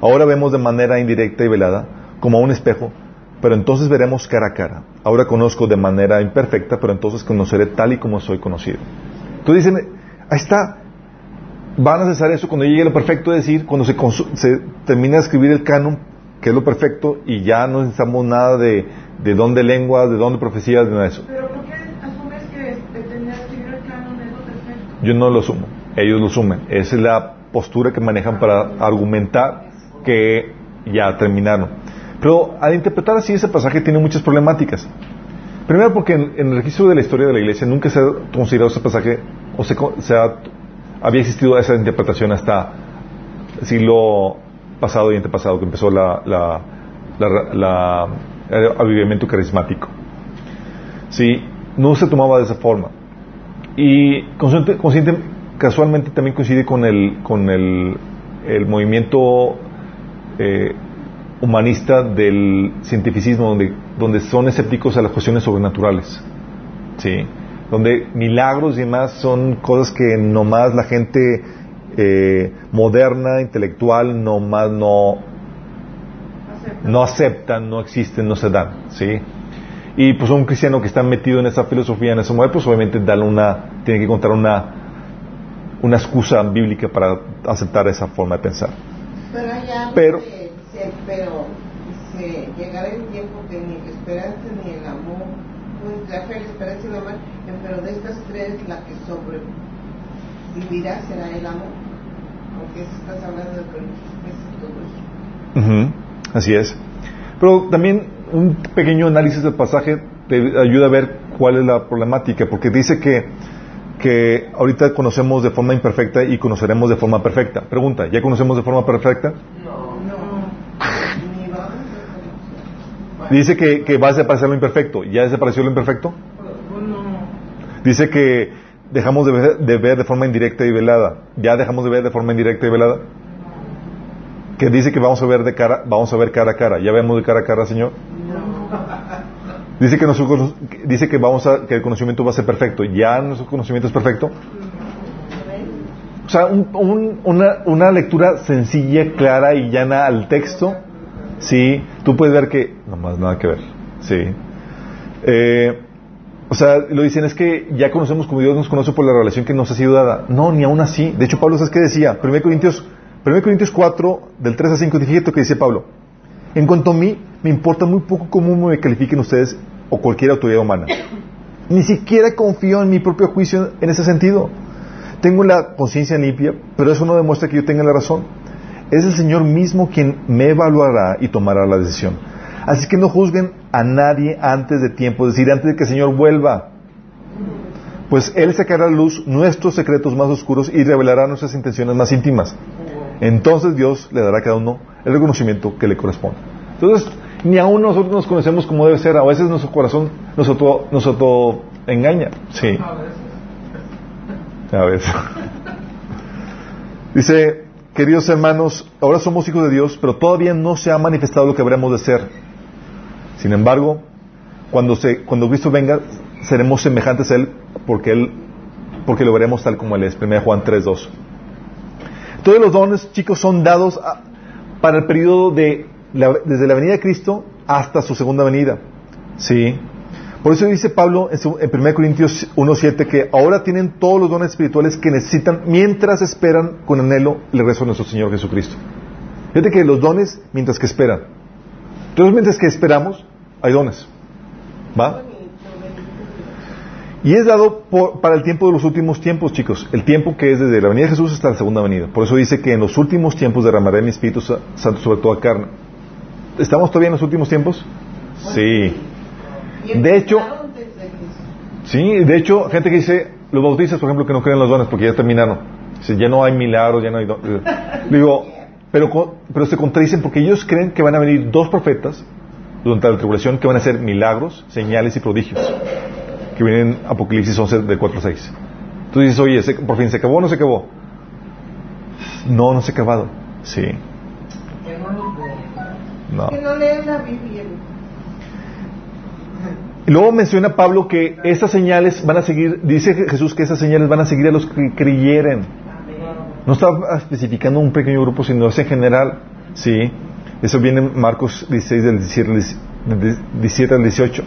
Ahora vemos de manera indirecta y velada, como a un espejo, pero entonces veremos cara a cara. Ahora conozco de manera imperfecta, pero entonces conoceré tal y como soy conocido. Entonces dicen, ahí está, van a cesar eso cuando llegue lo perfecto, es decir, cuando se, se termina de escribir el canon, que es lo perfecto, y ya no necesitamos nada de, de dónde lenguas, de dónde profecías, de nada de eso. ¿Pero por qué asumes que canon es lo perfecto? Yo no lo asumo, ellos lo asumen. Esa es la postura que manejan para argumentar que ya terminaron. Pero al interpretar así ese pasaje tiene muchas problemáticas. Primero porque en, el registro de la historia de la iglesia nunca se ha considerado ese pasaje o se, había existido esa interpretación hasta el siglo pasado y antepasado que empezó la, avivamiento carismático. Sí, no se tomaba de esa forma. Y consciente, casualmente también coincide con el, con el, el movimiento eh, humanista del cientificismo, donde, donde son escépticos a las cuestiones sobrenaturales. ¿sí? Donde milagros y demás son cosas que nomás la gente eh, moderna, intelectual, nomás no, no aceptan, no existen, no se dan. ¿sí? Y pues un cristiano que está metido en esa filosofía, en ese modelo, pues obviamente una, tiene que contar una una excusa bíblica para aceptar esa forma de pensar. Pero, allá pero, se, pero se llegará el tiempo que ni la esperanza ni el amor, pues la fe, la esperanza y el amor, pero de estas tres la que sobrevivirá será el amor. Porque estás hablando de todo eso. Así es. Pero también un pequeño análisis del pasaje te ayuda a ver cuál es la problemática, porque dice que que ahorita conocemos de forma imperfecta y conoceremos de forma perfecta. Pregunta, ¿ya conocemos de forma perfecta? No, no. Dice que, que va a desaparecer lo imperfecto. ¿Ya desapareció lo imperfecto? Dice que dejamos de ver, de ver de forma indirecta y velada. Ya dejamos de ver de forma indirecta y velada. Que dice que vamos a ver de cara, vamos a ver cara a cara. ¿Ya vemos de cara a cara, Señor? Dice que, nuestro, dice que vamos a, que el conocimiento va a ser perfecto. ¿Ya nuestro conocimiento es perfecto? O sea, una, una, lectura sencilla, clara y llana al texto. Sí, tú puedes ver que no más nada que ver. Sí. Eh, o sea, lo dicen es que ya conocemos como Dios nos conoce por la relación que nos ha sido dada. No, ni aún así. De hecho, Pablo, ¿sabes qué decía? 1 Corintios, 1 Corintios 4, del 3 a 5, fíjate que dice Pablo. En cuanto a mí, me importa muy poco cómo me califiquen ustedes o cualquier autoridad humana. Ni siquiera confío en mi propio juicio en ese sentido. Tengo la conciencia limpia, pero eso no demuestra que yo tenga la razón. Es el Señor mismo quien me evaluará y tomará la decisión. Así que no juzguen a nadie antes de tiempo, es decir, antes de que el Señor vuelva. Pues Él sacará a luz nuestros secretos más oscuros y revelará nuestras intenciones más íntimas. Entonces Dios le dará a cada uno el reconocimiento que le corresponde. Entonces, ni aún nosotros nos conocemos como debe ser. A veces nuestro corazón nos auto, engaña. Sí. A veces. Dice, queridos hermanos, ahora somos hijos de Dios, pero todavía no se ha manifestado lo que habremos de ser. Sin embargo, cuando, se, cuando Cristo venga, seremos semejantes a Él porque, él, porque lo veremos tal como Él es. 1 Juan 3.2. Todos los dones, chicos, son dados para el periodo de desde la venida de Cristo hasta su segunda venida. ¿Sí? Por eso dice Pablo en, 1 Corintios 1.7 que ahora tienen todos los dones espirituales que necesitan mientras esperan con anhelo el regreso de nuestro Señor Jesucristo. Fíjate que los dones mientras que esperan. Entonces mientras que esperamos, hay dones. ¿Va? Y es dado para el tiempo de los últimos tiempos, chicos. El tiempo que es desde la venida de Jesús hasta la segunda venida. Por eso dice que en los últimos tiempos derramaré mi Espíritu Santo sobre toda carne. ¿Estamos todavía en los últimos tiempos? Sí. De hecho, sí, de hecho, gente que dice, los bautistas, por ejemplo, que no creen en los dones porque ya terminaron. Dice, ya no hay milagros, ya no hay dones. Digo, pero, pero se contradicen porque ellos creen que van a venir dos profetas durante la tribulación que van a hacer milagros, señales y prodigios. Que vienen en Apocalipsis 11 de 4 a 6. Tú dices, oye, ¿por fin se acabó o no se acabó? No, no se ha acabado. Sí. No. Y luego menciona Pablo que esas señales van a seguir, dice Jesús que esas señales van a seguir a los que creyeren. No está especificando un pequeño grupo, sino es en general. Sí. Eso viene en Marcos 16, del 17 al 18.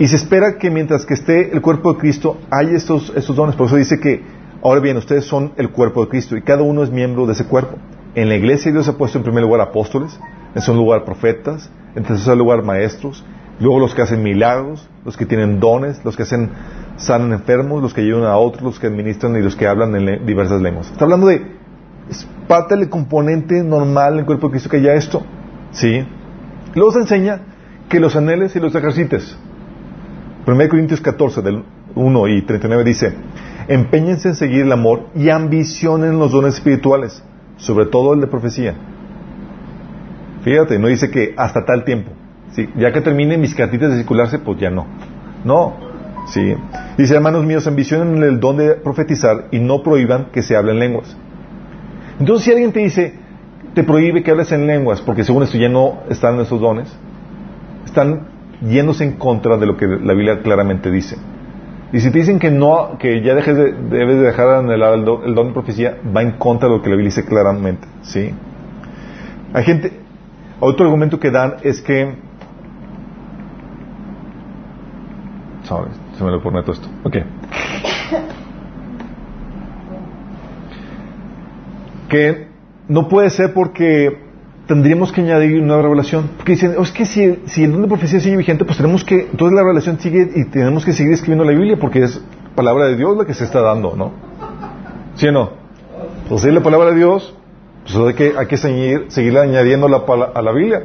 Y se espera que mientras que esté el cuerpo de Cristo, hay estos, estos dones. Por eso dice que, ahora bien, ustedes son el cuerpo de Cristo y cada uno es miembro de ese cuerpo. En la iglesia Dios ha puesto en primer lugar apóstoles, en segundo lugar profetas, en tercer lugar maestros, luego los que hacen milagros, los que tienen dones, los que hacen sanan enfermos, los que ayudan a otros, los que administran y los que hablan en diversas lenguas. Está hablando de es parte del componente normal en el cuerpo de Cristo que haya esto. ¿Sí? Luego se enseña que los anheles y los ejercites. 1 Corintios 14, del 1 y 39 dice, empeñense en seguir el amor y ambicionen los dones espirituales, sobre todo el de profecía Fíjate, no dice que hasta tal tiempo. Ya que termine mis cartitas de circularse, pues ya no. No. ¿sí? Dice, hermanos míos, ambicionen el don de profetizar y no prohíban que se hablen lenguas. Entonces, si alguien te dice, te prohíbe que hables en lenguas, porque según esto ya no están esos dones, están yéndose en contra de lo que la Biblia claramente dice. Y si te dicen que no, que ya dejes de, debes de dejar el, el, don de profecía, va en contra de lo que la Biblia dice claramente, ¿sí? Hay gente, otro argumento que dan es que... Sorry, se me lo pone todo esto. Ok. Que no puede ser porque tendríamos que añadir una revelación. Porque dicen, oh, es que si, si el don de profecía sigue vigente, pues tenemos que, entonces la revelación sigue y tenemos que seguir escribiendo la Biblia porque es palabra de Dios la que se está dando, ¿no? ¿Sí o no? Pues es la palabra de Dios, pues hay que, hay seguir añadiendo la, a la Biblia.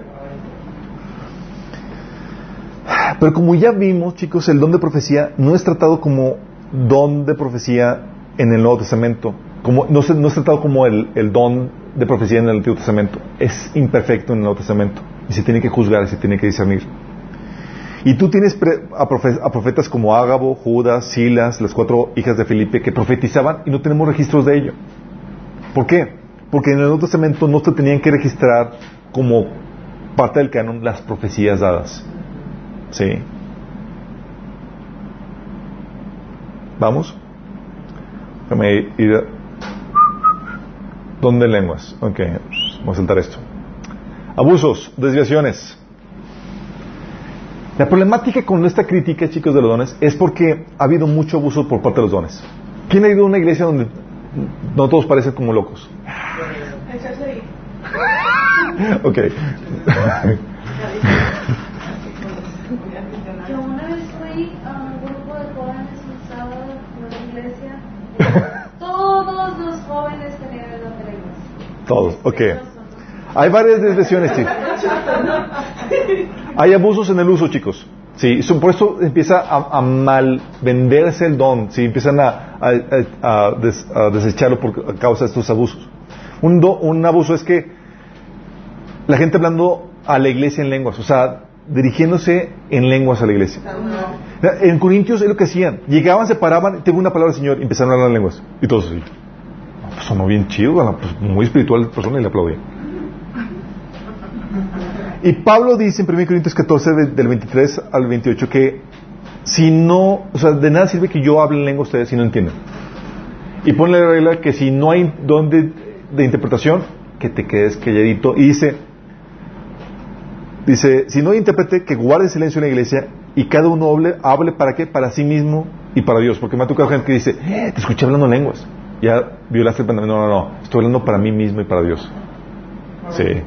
Pero como ya vimos, chicos, el don de profecía no es tratado como don de profecía en el Nuevo Testamento. No es tratado como el, el, don de profecía en el Antiguo Testamento. Es imperfecto en el Nuevo Testamento. Y se tiene que juzgar y se tiene que discernir. Y tú tienes a, profetas como Ágabo, Judas, Silas, las cuatro hijas de Felipe que profetizaban y no tenemos registros de ello. ¿Por qué? Porque en el Nuevo Testamento no se tenían que registrar como parte del canon las profecías dadas. ¿Sí? ¿Vamos? Déjame ir. ¿Dónde lenguas? Ok, vamos a saltar esto. Abusos, desviaciones. La problemática con esta crítica, chicos, de los dones es porque ha habido mucho abuso por parte de los dones. ¿Quién ha ido a una iglesia donde no todos parecen como locos? ok. Yo una vez fui a un grupo de jóvenes un sábado en una iglesia. Todos, ok. Hay varias desviaciones, chicos. Hay abusos en el uso, chicos. Sí, por eso empieza a, mal venderse el don, ¿sí? empiezan a, desecharlo por causa de estos abusos. Un, un abuso es que la gente hablando a la iglesia en lenguas, o sea, dirigiéndose en lenguas a la iglesia. En Corintios es lo que hacían, llegaban, se paraban, tengo una palabra del Señor, y empezaron a hablar en lenguas, y todos. Sonó bien chido, pues muy espiritual la persona y le aplaudían. Y Pablo dice en 1 Corintios 14, del 23 al 28, que si no, o sea, de nada sirve que yo hable en lengua ustedes si no entienden. Y pone la regla que si no hay don de, interpretación, que te quedes calladito. Y dice, dice, si no hay intérprete, que guarde silencio en la iglesia y cada uno hable, hable para qué, para sí mismo y para Dios. Porque me ha tocado gente que dice, eh, te escuché hablando en lenguas. Ya violaste el No, no, no, estoy hablando para mí mismo y para Dios. Sí.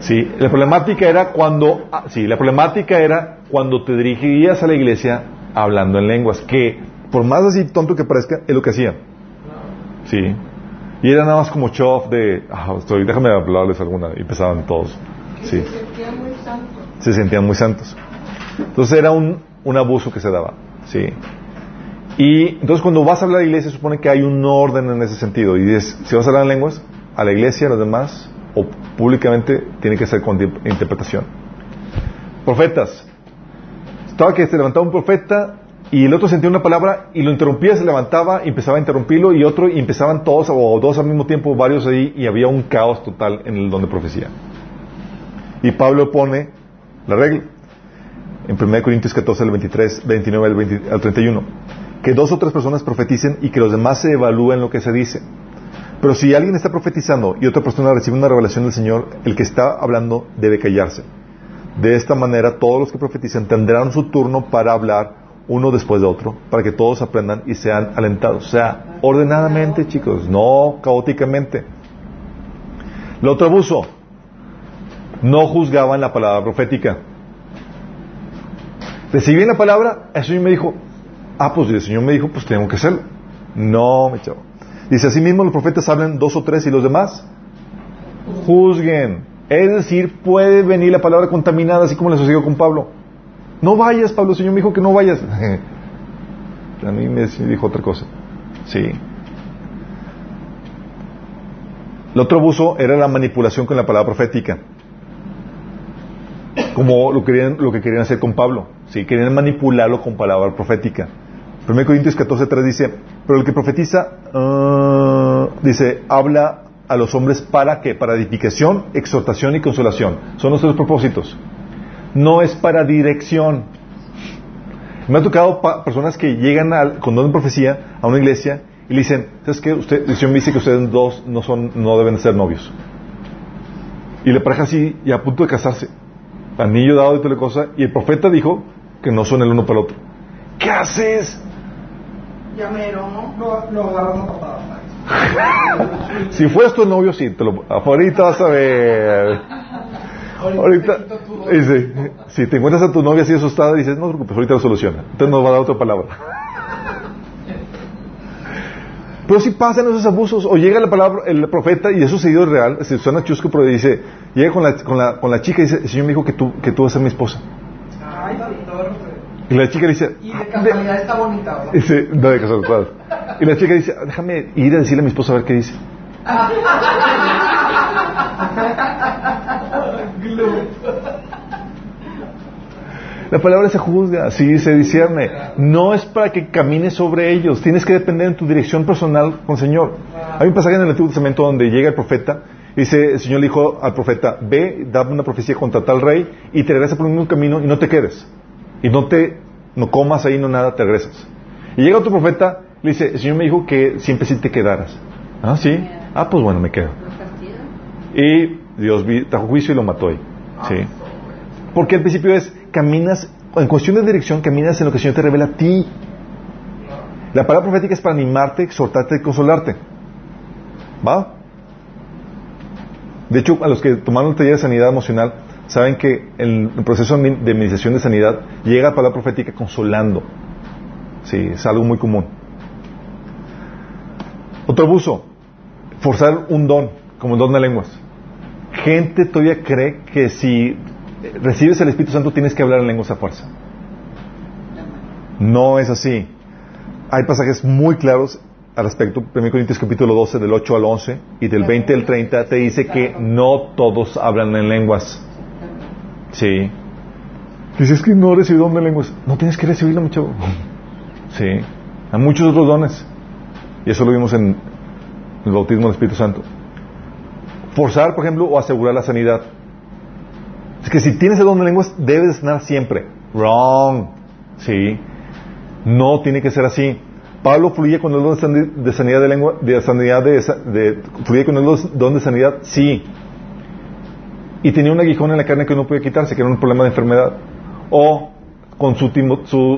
Sí, la problemática era cuando, ah, sí, la problemática era cuando te dirigías a la iglesia hablando en lenguas, que por más así tonto que parezca, es lo que hacían. Sí. Y era nada más como chof de, ah, estoy, déjame hablarles alguna, y empezaban todos. Sí. Se sentían muy santos. Se sentían muy santos. Entonces era un, un abuso que se daba. Sí. Y entonces cuando vas a hablar a la iglesia, supone que hay un orden en ese sentido. Y si vas a hablar en lenguas, a la iglesia, a los demás, o públicamente tiene que ser con interpretación. Profetas. Estaba que se levantaba un profeta y el otro sentía una palabra y lo interrumpía, se levantaba y empezaba a interrumpirlo y otro y empezaban todos o dos al mismo tiempo, varios ahí y había un caos total en el don de profecía. Y Pablo pone la regla en 1 Corintios 14, 23, 29 al 31, que dos o tres personas profeticen y que los demás se evalúen lo que se dice. Pero si alguien está profetizando y otra persona recibe una revelación del Señor, el que está hablando debe callarse. De esta manera, todos los que profetizan tendrán su turno para hablar uno después de otro, para que todos aprendan y sean alentados. O sea, ordenadamente, chicos, no caóticamente. El otro abuso, no juzgaban la palabra profética. Recibí la palabra, Señor me dijo, ah, pues el Señor me dijo, pues tengo que hacerlo. No, mi chavo. Dice, así mismo los profetas hablan dos o tres y los demás juzguen. Es decir, puede venir la palabra contaminada, así como le sucedió con Pablo. No vayas, Pablo, el Señor me dijo que no vayas. A mí me dijo otra cosa. Sí. El otro abuso era la manipulación con la palabra profética. Como lo, querían, lo que querían hacer con Pablo. Sí, querían manipularlo con palabra profética. 1 Corintios 14.3 dice, pero el que profetiza, ah, dice, habla a los hombres para qué? Para edificación, exhortación y consolación. Son los tres propósitos. No es para dirección. Me ha tocado personas que llegan con don de profecía a una iglesia y le dicen, ¿sabes qué? Usted, el Señor me dice que ustedes dos no, son, no deben ser novios. Y la pareja así, y a punto de casarse. Anillo dado y toda la cosa. Y el profeta dijo que no son el uno para el otro. ¿Qué haces? Llamero, ¿no? Lo, agarramos si fueras tu novio, sí, te lo, ahorita vas a ver. Ahorita, dice, si te encuentras a tu novia así asustada, dices, no te preocupes, ahorita lo soluciona. Entonces nos va a dar otra palabra. Pero si pasan esos abusos, o llega la palabra, el profeta, y eso seguido es real, se suena chusco, pero dice, llega con la, con la, con la chica y dice, el Señor me dijo que tú, que tú vas a ser mi esposa. Ay, y la chica dice... Y de casualidad está bonita, ¿verdad? No, de casualidad. Y la chica dice, déjame ir a decirle a mi esposa a ver qué dice. La palabra se juzga, sí, se discierne. No es para que camines sobre ellos. Tienes que depender en tu dirección personal con el Señor. Hay un pasaje en el Antiguo Testamento donde llega el profeta Dice, el Señor le dijo al profeta, ve, dame una profecía contra tal rey y te regresas por un camino y no te quedes. Y no te, no comas ahí, no nada, te regresas. Y llega otro profeta, le dice, el Señor me dijo que siempre sí te quedaras. Ah, sí. Ah, pues bueno, me quedo. Y Dios trajo juicio y lo mató ahí. Sí. Porque al principio es, caminas, en cuestión de dirección, caminas en lo que el Señor te revela a ti. La palabra profética es para animarte, exhortarte y consolarte. ¿Va? De hecho, a los que tomaron el taller de sanidad emocional, saben que el proceso de administración de sanidad llega la palabra profética consolando. Sí, es algo muy común. Otro abuso, forzar un don, como el don de lenguas. Gente todavía cree que si recibes el Espíritu Santo tienes que hablar en lenguas a fuerza. No es así. Hay pasajes muy claros al respecto, 1 Corintios capítulo 12, del 8 al 11 y del 20 al 30, te dice que no todos hablan en lenguas. Sí. Dices que no recibí don de lenguas. No tienes que recibirlo, mucho. Sí. Hay muchos otros dones. Y eso lo vimos en el bautismo del Espíritu Santo. Forzar, por ejemplo, o asegurar la sanidad. Es que si tienes el don de lenguas, debes sanar siempre. Wrong. Sí. No tiene que ser así. Pablo fluye con el don de sanidad de lengua, de sanidad de, fluye con el don de sanidad, sí. Y tenía un aguijón en la carne que no podía quitarse, que era un problema de enfermedad. O con su,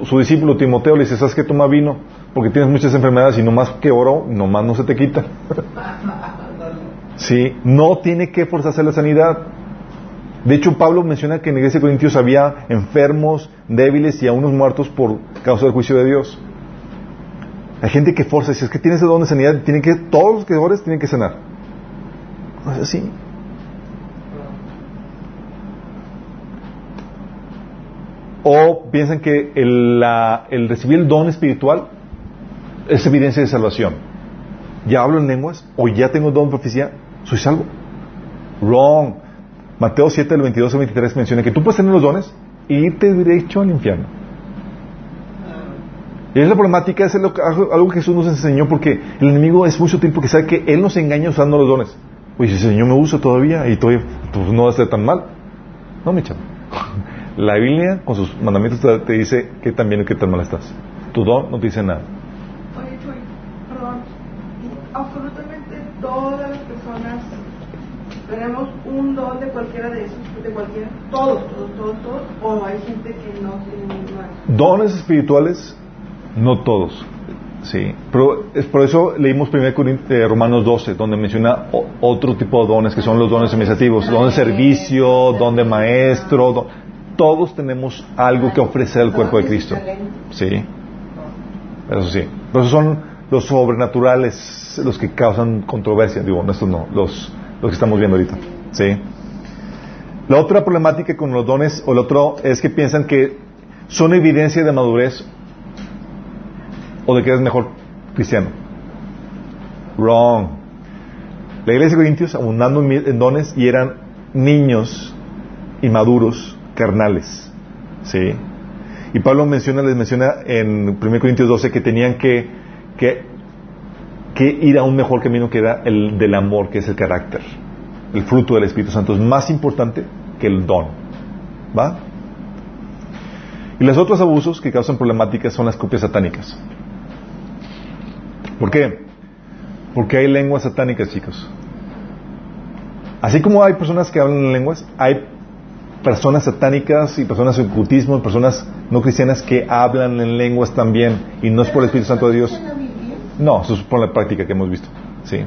su, discípulo Timoteo le dice, ¿sabes que toma vino? Porque tienes muchas enfermedades y no más que oro, nomás no se te quita. sí, no tiene que forzarse la sanidad. De hecho, Pablo menciona que en la iglesia de Corintios había enfermos, débiles y a unos muertos por causa del juicio de Dios. Hay gente que forza, si es que tienes ese don de sanidad, tienen que, todos los que ores tienen que sanar. No es así. O piensan que el, el recibir el don espiritual es evidencia de salvación. Ya hablo en lenguas, o ya tengo don de profecía, soy salvo. Wrong. Mateo 7, del 22 al 23 menciona que tú puedes tener los dones y irte derecho al infierno. Y es la problemática, es algo que Jesús nos enseñó porque el enemigo es mucho tiempo que sabe que Él nos engaña usando los dones. Oye, si el Señor me usa todavía y todavía, pues no va a ser tan mal. No, mi chavo. La Biblia, con sus mandamientos, te dice que también y que tan mal estás. Tu don no te dice nada. Oye, Chuy, perdón. Absolutamente todas las personas tenemos un don de cualquiera de esos, de cualquiera. Todos, todos, todos, todos. O hay gente que no tiene ningún Dones espirituales no todos. Sí, pero es por eso leímos primero eh, Romanos 12, donde menciona otro tipo de dones que son los dones administrativos, don de servicio, don de maestro, todos tenemos algo que ofrecer al cuerpo de Cristo. Sí, eso sí, pero esos son los sobrenaturales los que causan controversia, digo, estos no, los, los que estamos viendo ahorita. Sí. La otra problemática con los dones, o el otro, es que piensan que son evidencia de madurez o de que eres mejor cristiano. Wrong. La iglesia de Corintios abundando en dones y eran niños inmaduros, carnales. ¿Sí? Y Pablo menciona, les menciona en 1 Corintios 12 que tenían que, que, ir a un mejor camino que era el del amor, que es el carácter. El fruto del Espíritu Santo es más importante que el don. ¿Va? Y los otros abusos que causan problemáticas son las copias satánicas. ¿Por qué? Porque hay lenguas satánicas, chicos. Así como hay personas que hablan en lenguas, hay personas satánicas y personas en cultismo, personas no cristianas que hablan en lenguas también y no es por el Espíritu Santo de Dios. No, eso es por la práctica que hemos visto. Sí.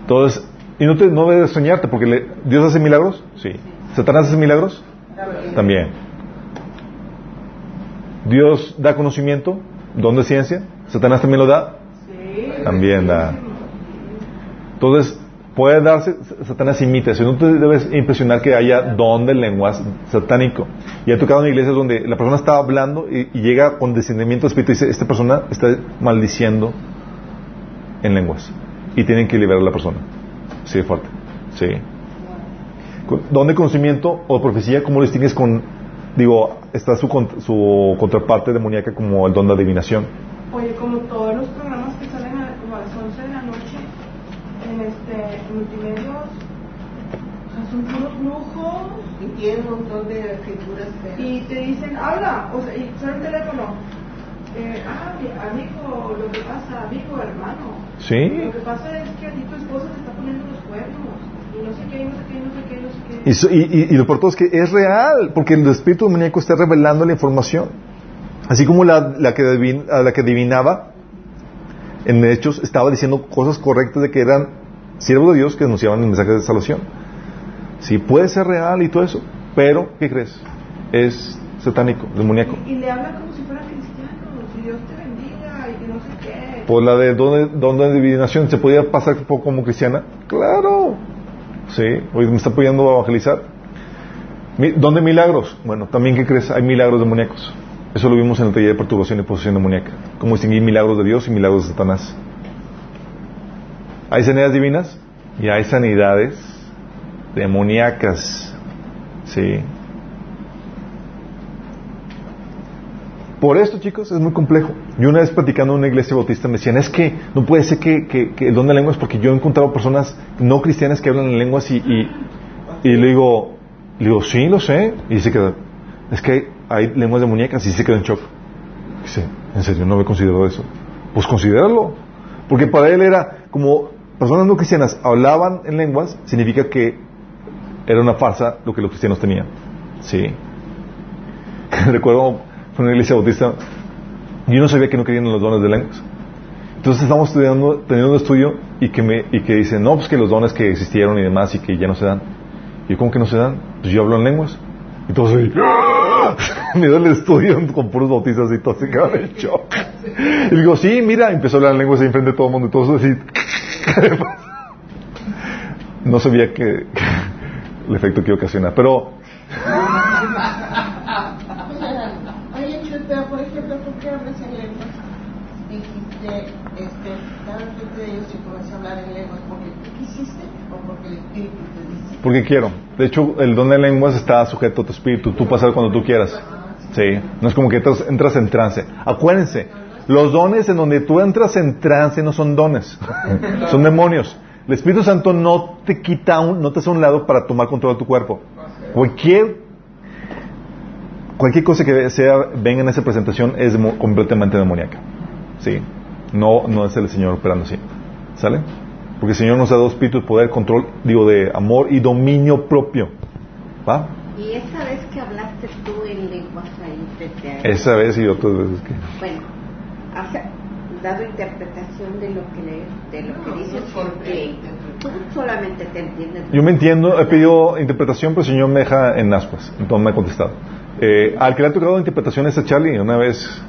Entonces, y no, te, no debes soñarte porque Dios hace milagros. Sí. ¿Satanás hace milagros? También. Dios da conocimiento, don de ciencia. ¿Satanás también lo da? También da. Entonces, puede darse, Satanás imita. Si no te debes impresionar que haya don de lenguas satánico. Y ha tocado en iglesias donde la persona está hablando y, llega con descendimiento de espíritu y dice, esta persona está maldiciendo en lenguas. Y tienen que liberar a la persona. Sí, fuerte. Sí. Don de conocimiento o profecía, ¿cómo lo distingues con digo, está su, su contraparte demoníaca como el don de adivinación. Oye, como todos los programas que salen a, como a las 11 de la noche en este multimedios, o sea, son puros brujos. Y tienen un montón de figuras feas. Y te dicen, habla, o sea, y suena el teléfono. Eh, ah, amigo, lo que pasa, amigo, hermano. Sí. Lo que pasa es que a ti tu esposa te está poniendo los cuernos. Y no sé qué, no sé qué, no sé qué, no sé qué. Y, y, y- y lo por todo es que es real, porque el espíritu demoníaco está revelando la información. Así como la, la, que, adivin- a la que adivinaba, en hechos, estaba diciendo cosas correctas de que eran siervos de Dios que anunciaban el mensaje de salvación. Sí, puede ser real y todo eso, pero, ¿qué crees? Es satánico, demoníaco. Y, y le habla como si fueran cristianos. Y Dios te bendiga y que no sé qué. Por la de don, don de adivinación, ¿se podía pasar un poco como cristiana? Claro. Sí, hoy me está apoyando a evangelizar. ¿Dónde milagros? Bueno, también, ¿qué crees? Hay milagros demoníacos. Eso lo vimos en el taller de perturbación y posesión demoníaca. Cómo distinguir milagros de Dios y milagros de Satanás. Hay sanidades divinas y hay sanidades demoníacas. Sí. Por esto, chicos, es muy complejo. Yo una vez platicando en una iglesia bautista me decían, es que no puede ser que, que, que el don de lenguas, porque yo he encontrado personas no cristianas que hablan en lenguas y, y, le digo, digo, sí, lo sé. Y dice que es que hay lenguas demoníacas y se queda en shock. Dice, en serio, no me considero eso. Pues considéralo. Porque para él era como personas no cristianas hablaban en lenguas, significa que era una farsa lo que los cristianos tenían. Sí. Recuerdo fue una iglesia bautista, yo no sabía que no querían los dones de lenguas. Entonces estamos estudiando, teniendo un estudio y que me, y que dicen, no, pues que los dones que existieron y demás y que ya no se dan. Y ¿cómo que no se dan? Pues yo hablo en lenguas. Y todos ahí, ¡ah! me dio el estudio con puros bautistas y todos se quedaron en shock. Y digo, sí, mira, empezó a hablar en lenguas ahí enfrente de todo el mundo y todos así. no sabía que, el efecto que iba a ocasionar, pero. Porque quiero. De hecho, el don de lenguas está sujeto a tu espíritu. Tú pasas cuando tú quieras. Sí. No es como que entras, entras en trance. Acuérdense, los dones en donde tú entras en trance no son dones. son demonios. El Espíritu Santo no te quita, un, no te hace a un lado para tomar control de tu cuerpo. Cualquier, cualquier cosa que sea, venga en esa presentación es completamente demoníaca. Sí. No, no es el Señor operando así. ¿Sale? Porque el Señor nos ha dado espíritu de poder, control, digo, de amor y dominio propio. ¿Va? Y esa vez que hablaste tú en lenguas ahí él, Esa vez y otras veces que. bueno, has dado interpretación de lo que le, de lo que dices porque tú solamente te entiendes. Yo me entiendo, he pedido interpretación, pero el Señor me deja en aspas. Entonces me ha contestado. Eh, al que le ha tocado interpretación es a Charlie, una vez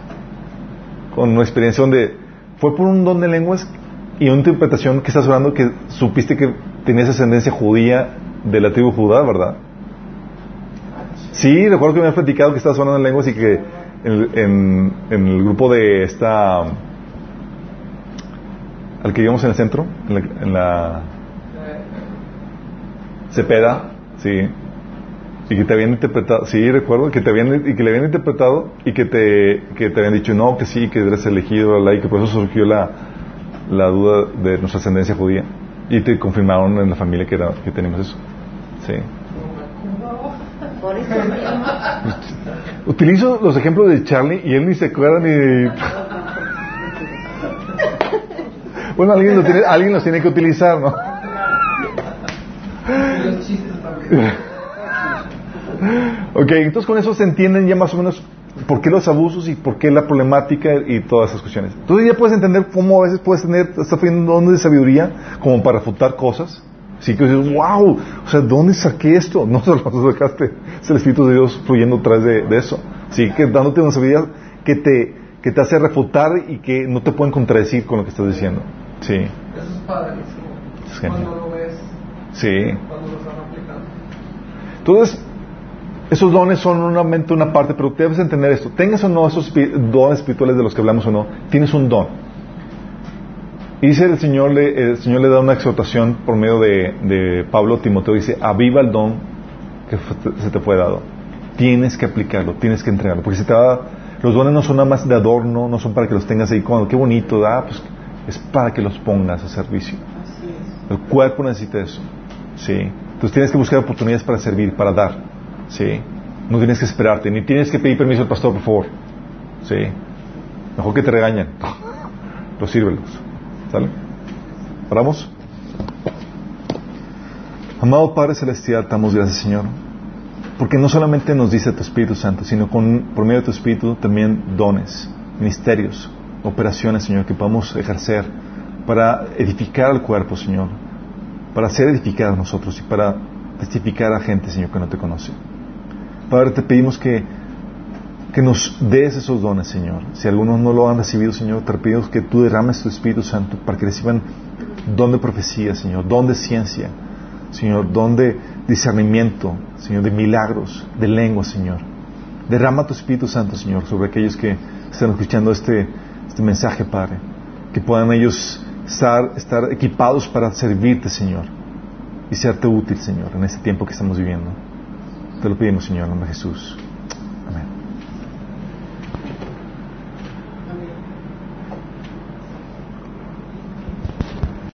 con una experiencia donde fue por un don de lenguas y una interpretación que estás hablando que supiste que tenías ascendencia judía de la tribu Judá, ¿verdad? Sí, recuerdo que me habías platicado que estabas hablando en lenguas y que en, en- en el grupo de esta al que íbamos en el centro, en la, en la Cepeda, sí. Y que te habían interpretado, sí, recuerdo, que te habían, y que le habían interpretado y que te, que te habían dicho no, que sí, que eres elegido, y que por eso surgió la, la duda de nuestra ascendencia judía. Y te confirmaron en la familia que, era, que tenemos eso. Sí. Por eso mismo, Utilizo los ejemplos de Charlie y él ni se acuerda ni de... Bueno, alguien, lo tiene, alguien los tiene que utilizar, ¿no? Los. Ok, entonces con eso se entienden ya más o menos por qué los abusos y por qué la problemática y todas esas cuestiones. Entonces ya puedes entender cómo a veces puedes tener, estás teniendo dones de sabiduría como para refutar cosas. Sí que dices, wow, o sea, ¿dónde saqué esto? No se lo sacaste, es el Espíritu de Dios fluyendo atrás de, de eso. Sí, que dándote una sabiduría que te, que te hace refutar y que no te pueden contradecir con lo que estás diciendo. Sí, Eso es padrísimo. Es. Cuando lo ves, sí. cuando lo están aplicando. Entonces, esos dones son solamente una parte, pero debes entender esto. Tengas o no esos dones espirituales de los que hablamos o no, tienes un don. Y dice el Señor, le, el Señor le da una exhortación por medio de, de Pablo Timoteo, dice, aviva el don que se te fue dado. tienes que aplicarlo, tienes que entregarlo. Porque si te va, los dones no son nada más de adorno, no son para que los tengas ahí como, qué bonito, da, pues es para que los pongas a servicio. El cuerpo necesita eso. ¿sí? Entonces tienes que buscar oportunidades para servir, para dar. ¿sí? No tienes que esperarte, ni tienes que pedir permiso al pastor, por favor. ¿sí? Mejor que te regañen. Los sírvelos. ¿Sale? Amado Padre Celestial, damos gracias, Señor. Porque no solamente nos dice tu Espíritu Santo, sino con, por medio de tu Espíritu también dones, ministerios, operaciones, Señor, que podamos ejercer para edificar al cuerpo, Señor, para ser edificados nosotros y para testificar a gente, Señor, que no te conoce. Padre, te pedimos que, que nos des esos dones, Señor. Si algunos no lo han recibido, Señor, te pedimos que tú derrames tu Espíritu Santo para que reciban don de profecía, Señor, don de ciencia, Señor, don de discernimiento, Señor, de milagros, de lengua, Señor. Derrama tu Espíritu Santo, Señor, sobre aquellos que están escuchando este, este mensaje, Padre. Que puedan ellos estar, estar equipados para servirte, Señor, y serte útil, Señor, en este tiempo que estamos viviendo. Te lo pedimos, Señor, en nombre de Jesús.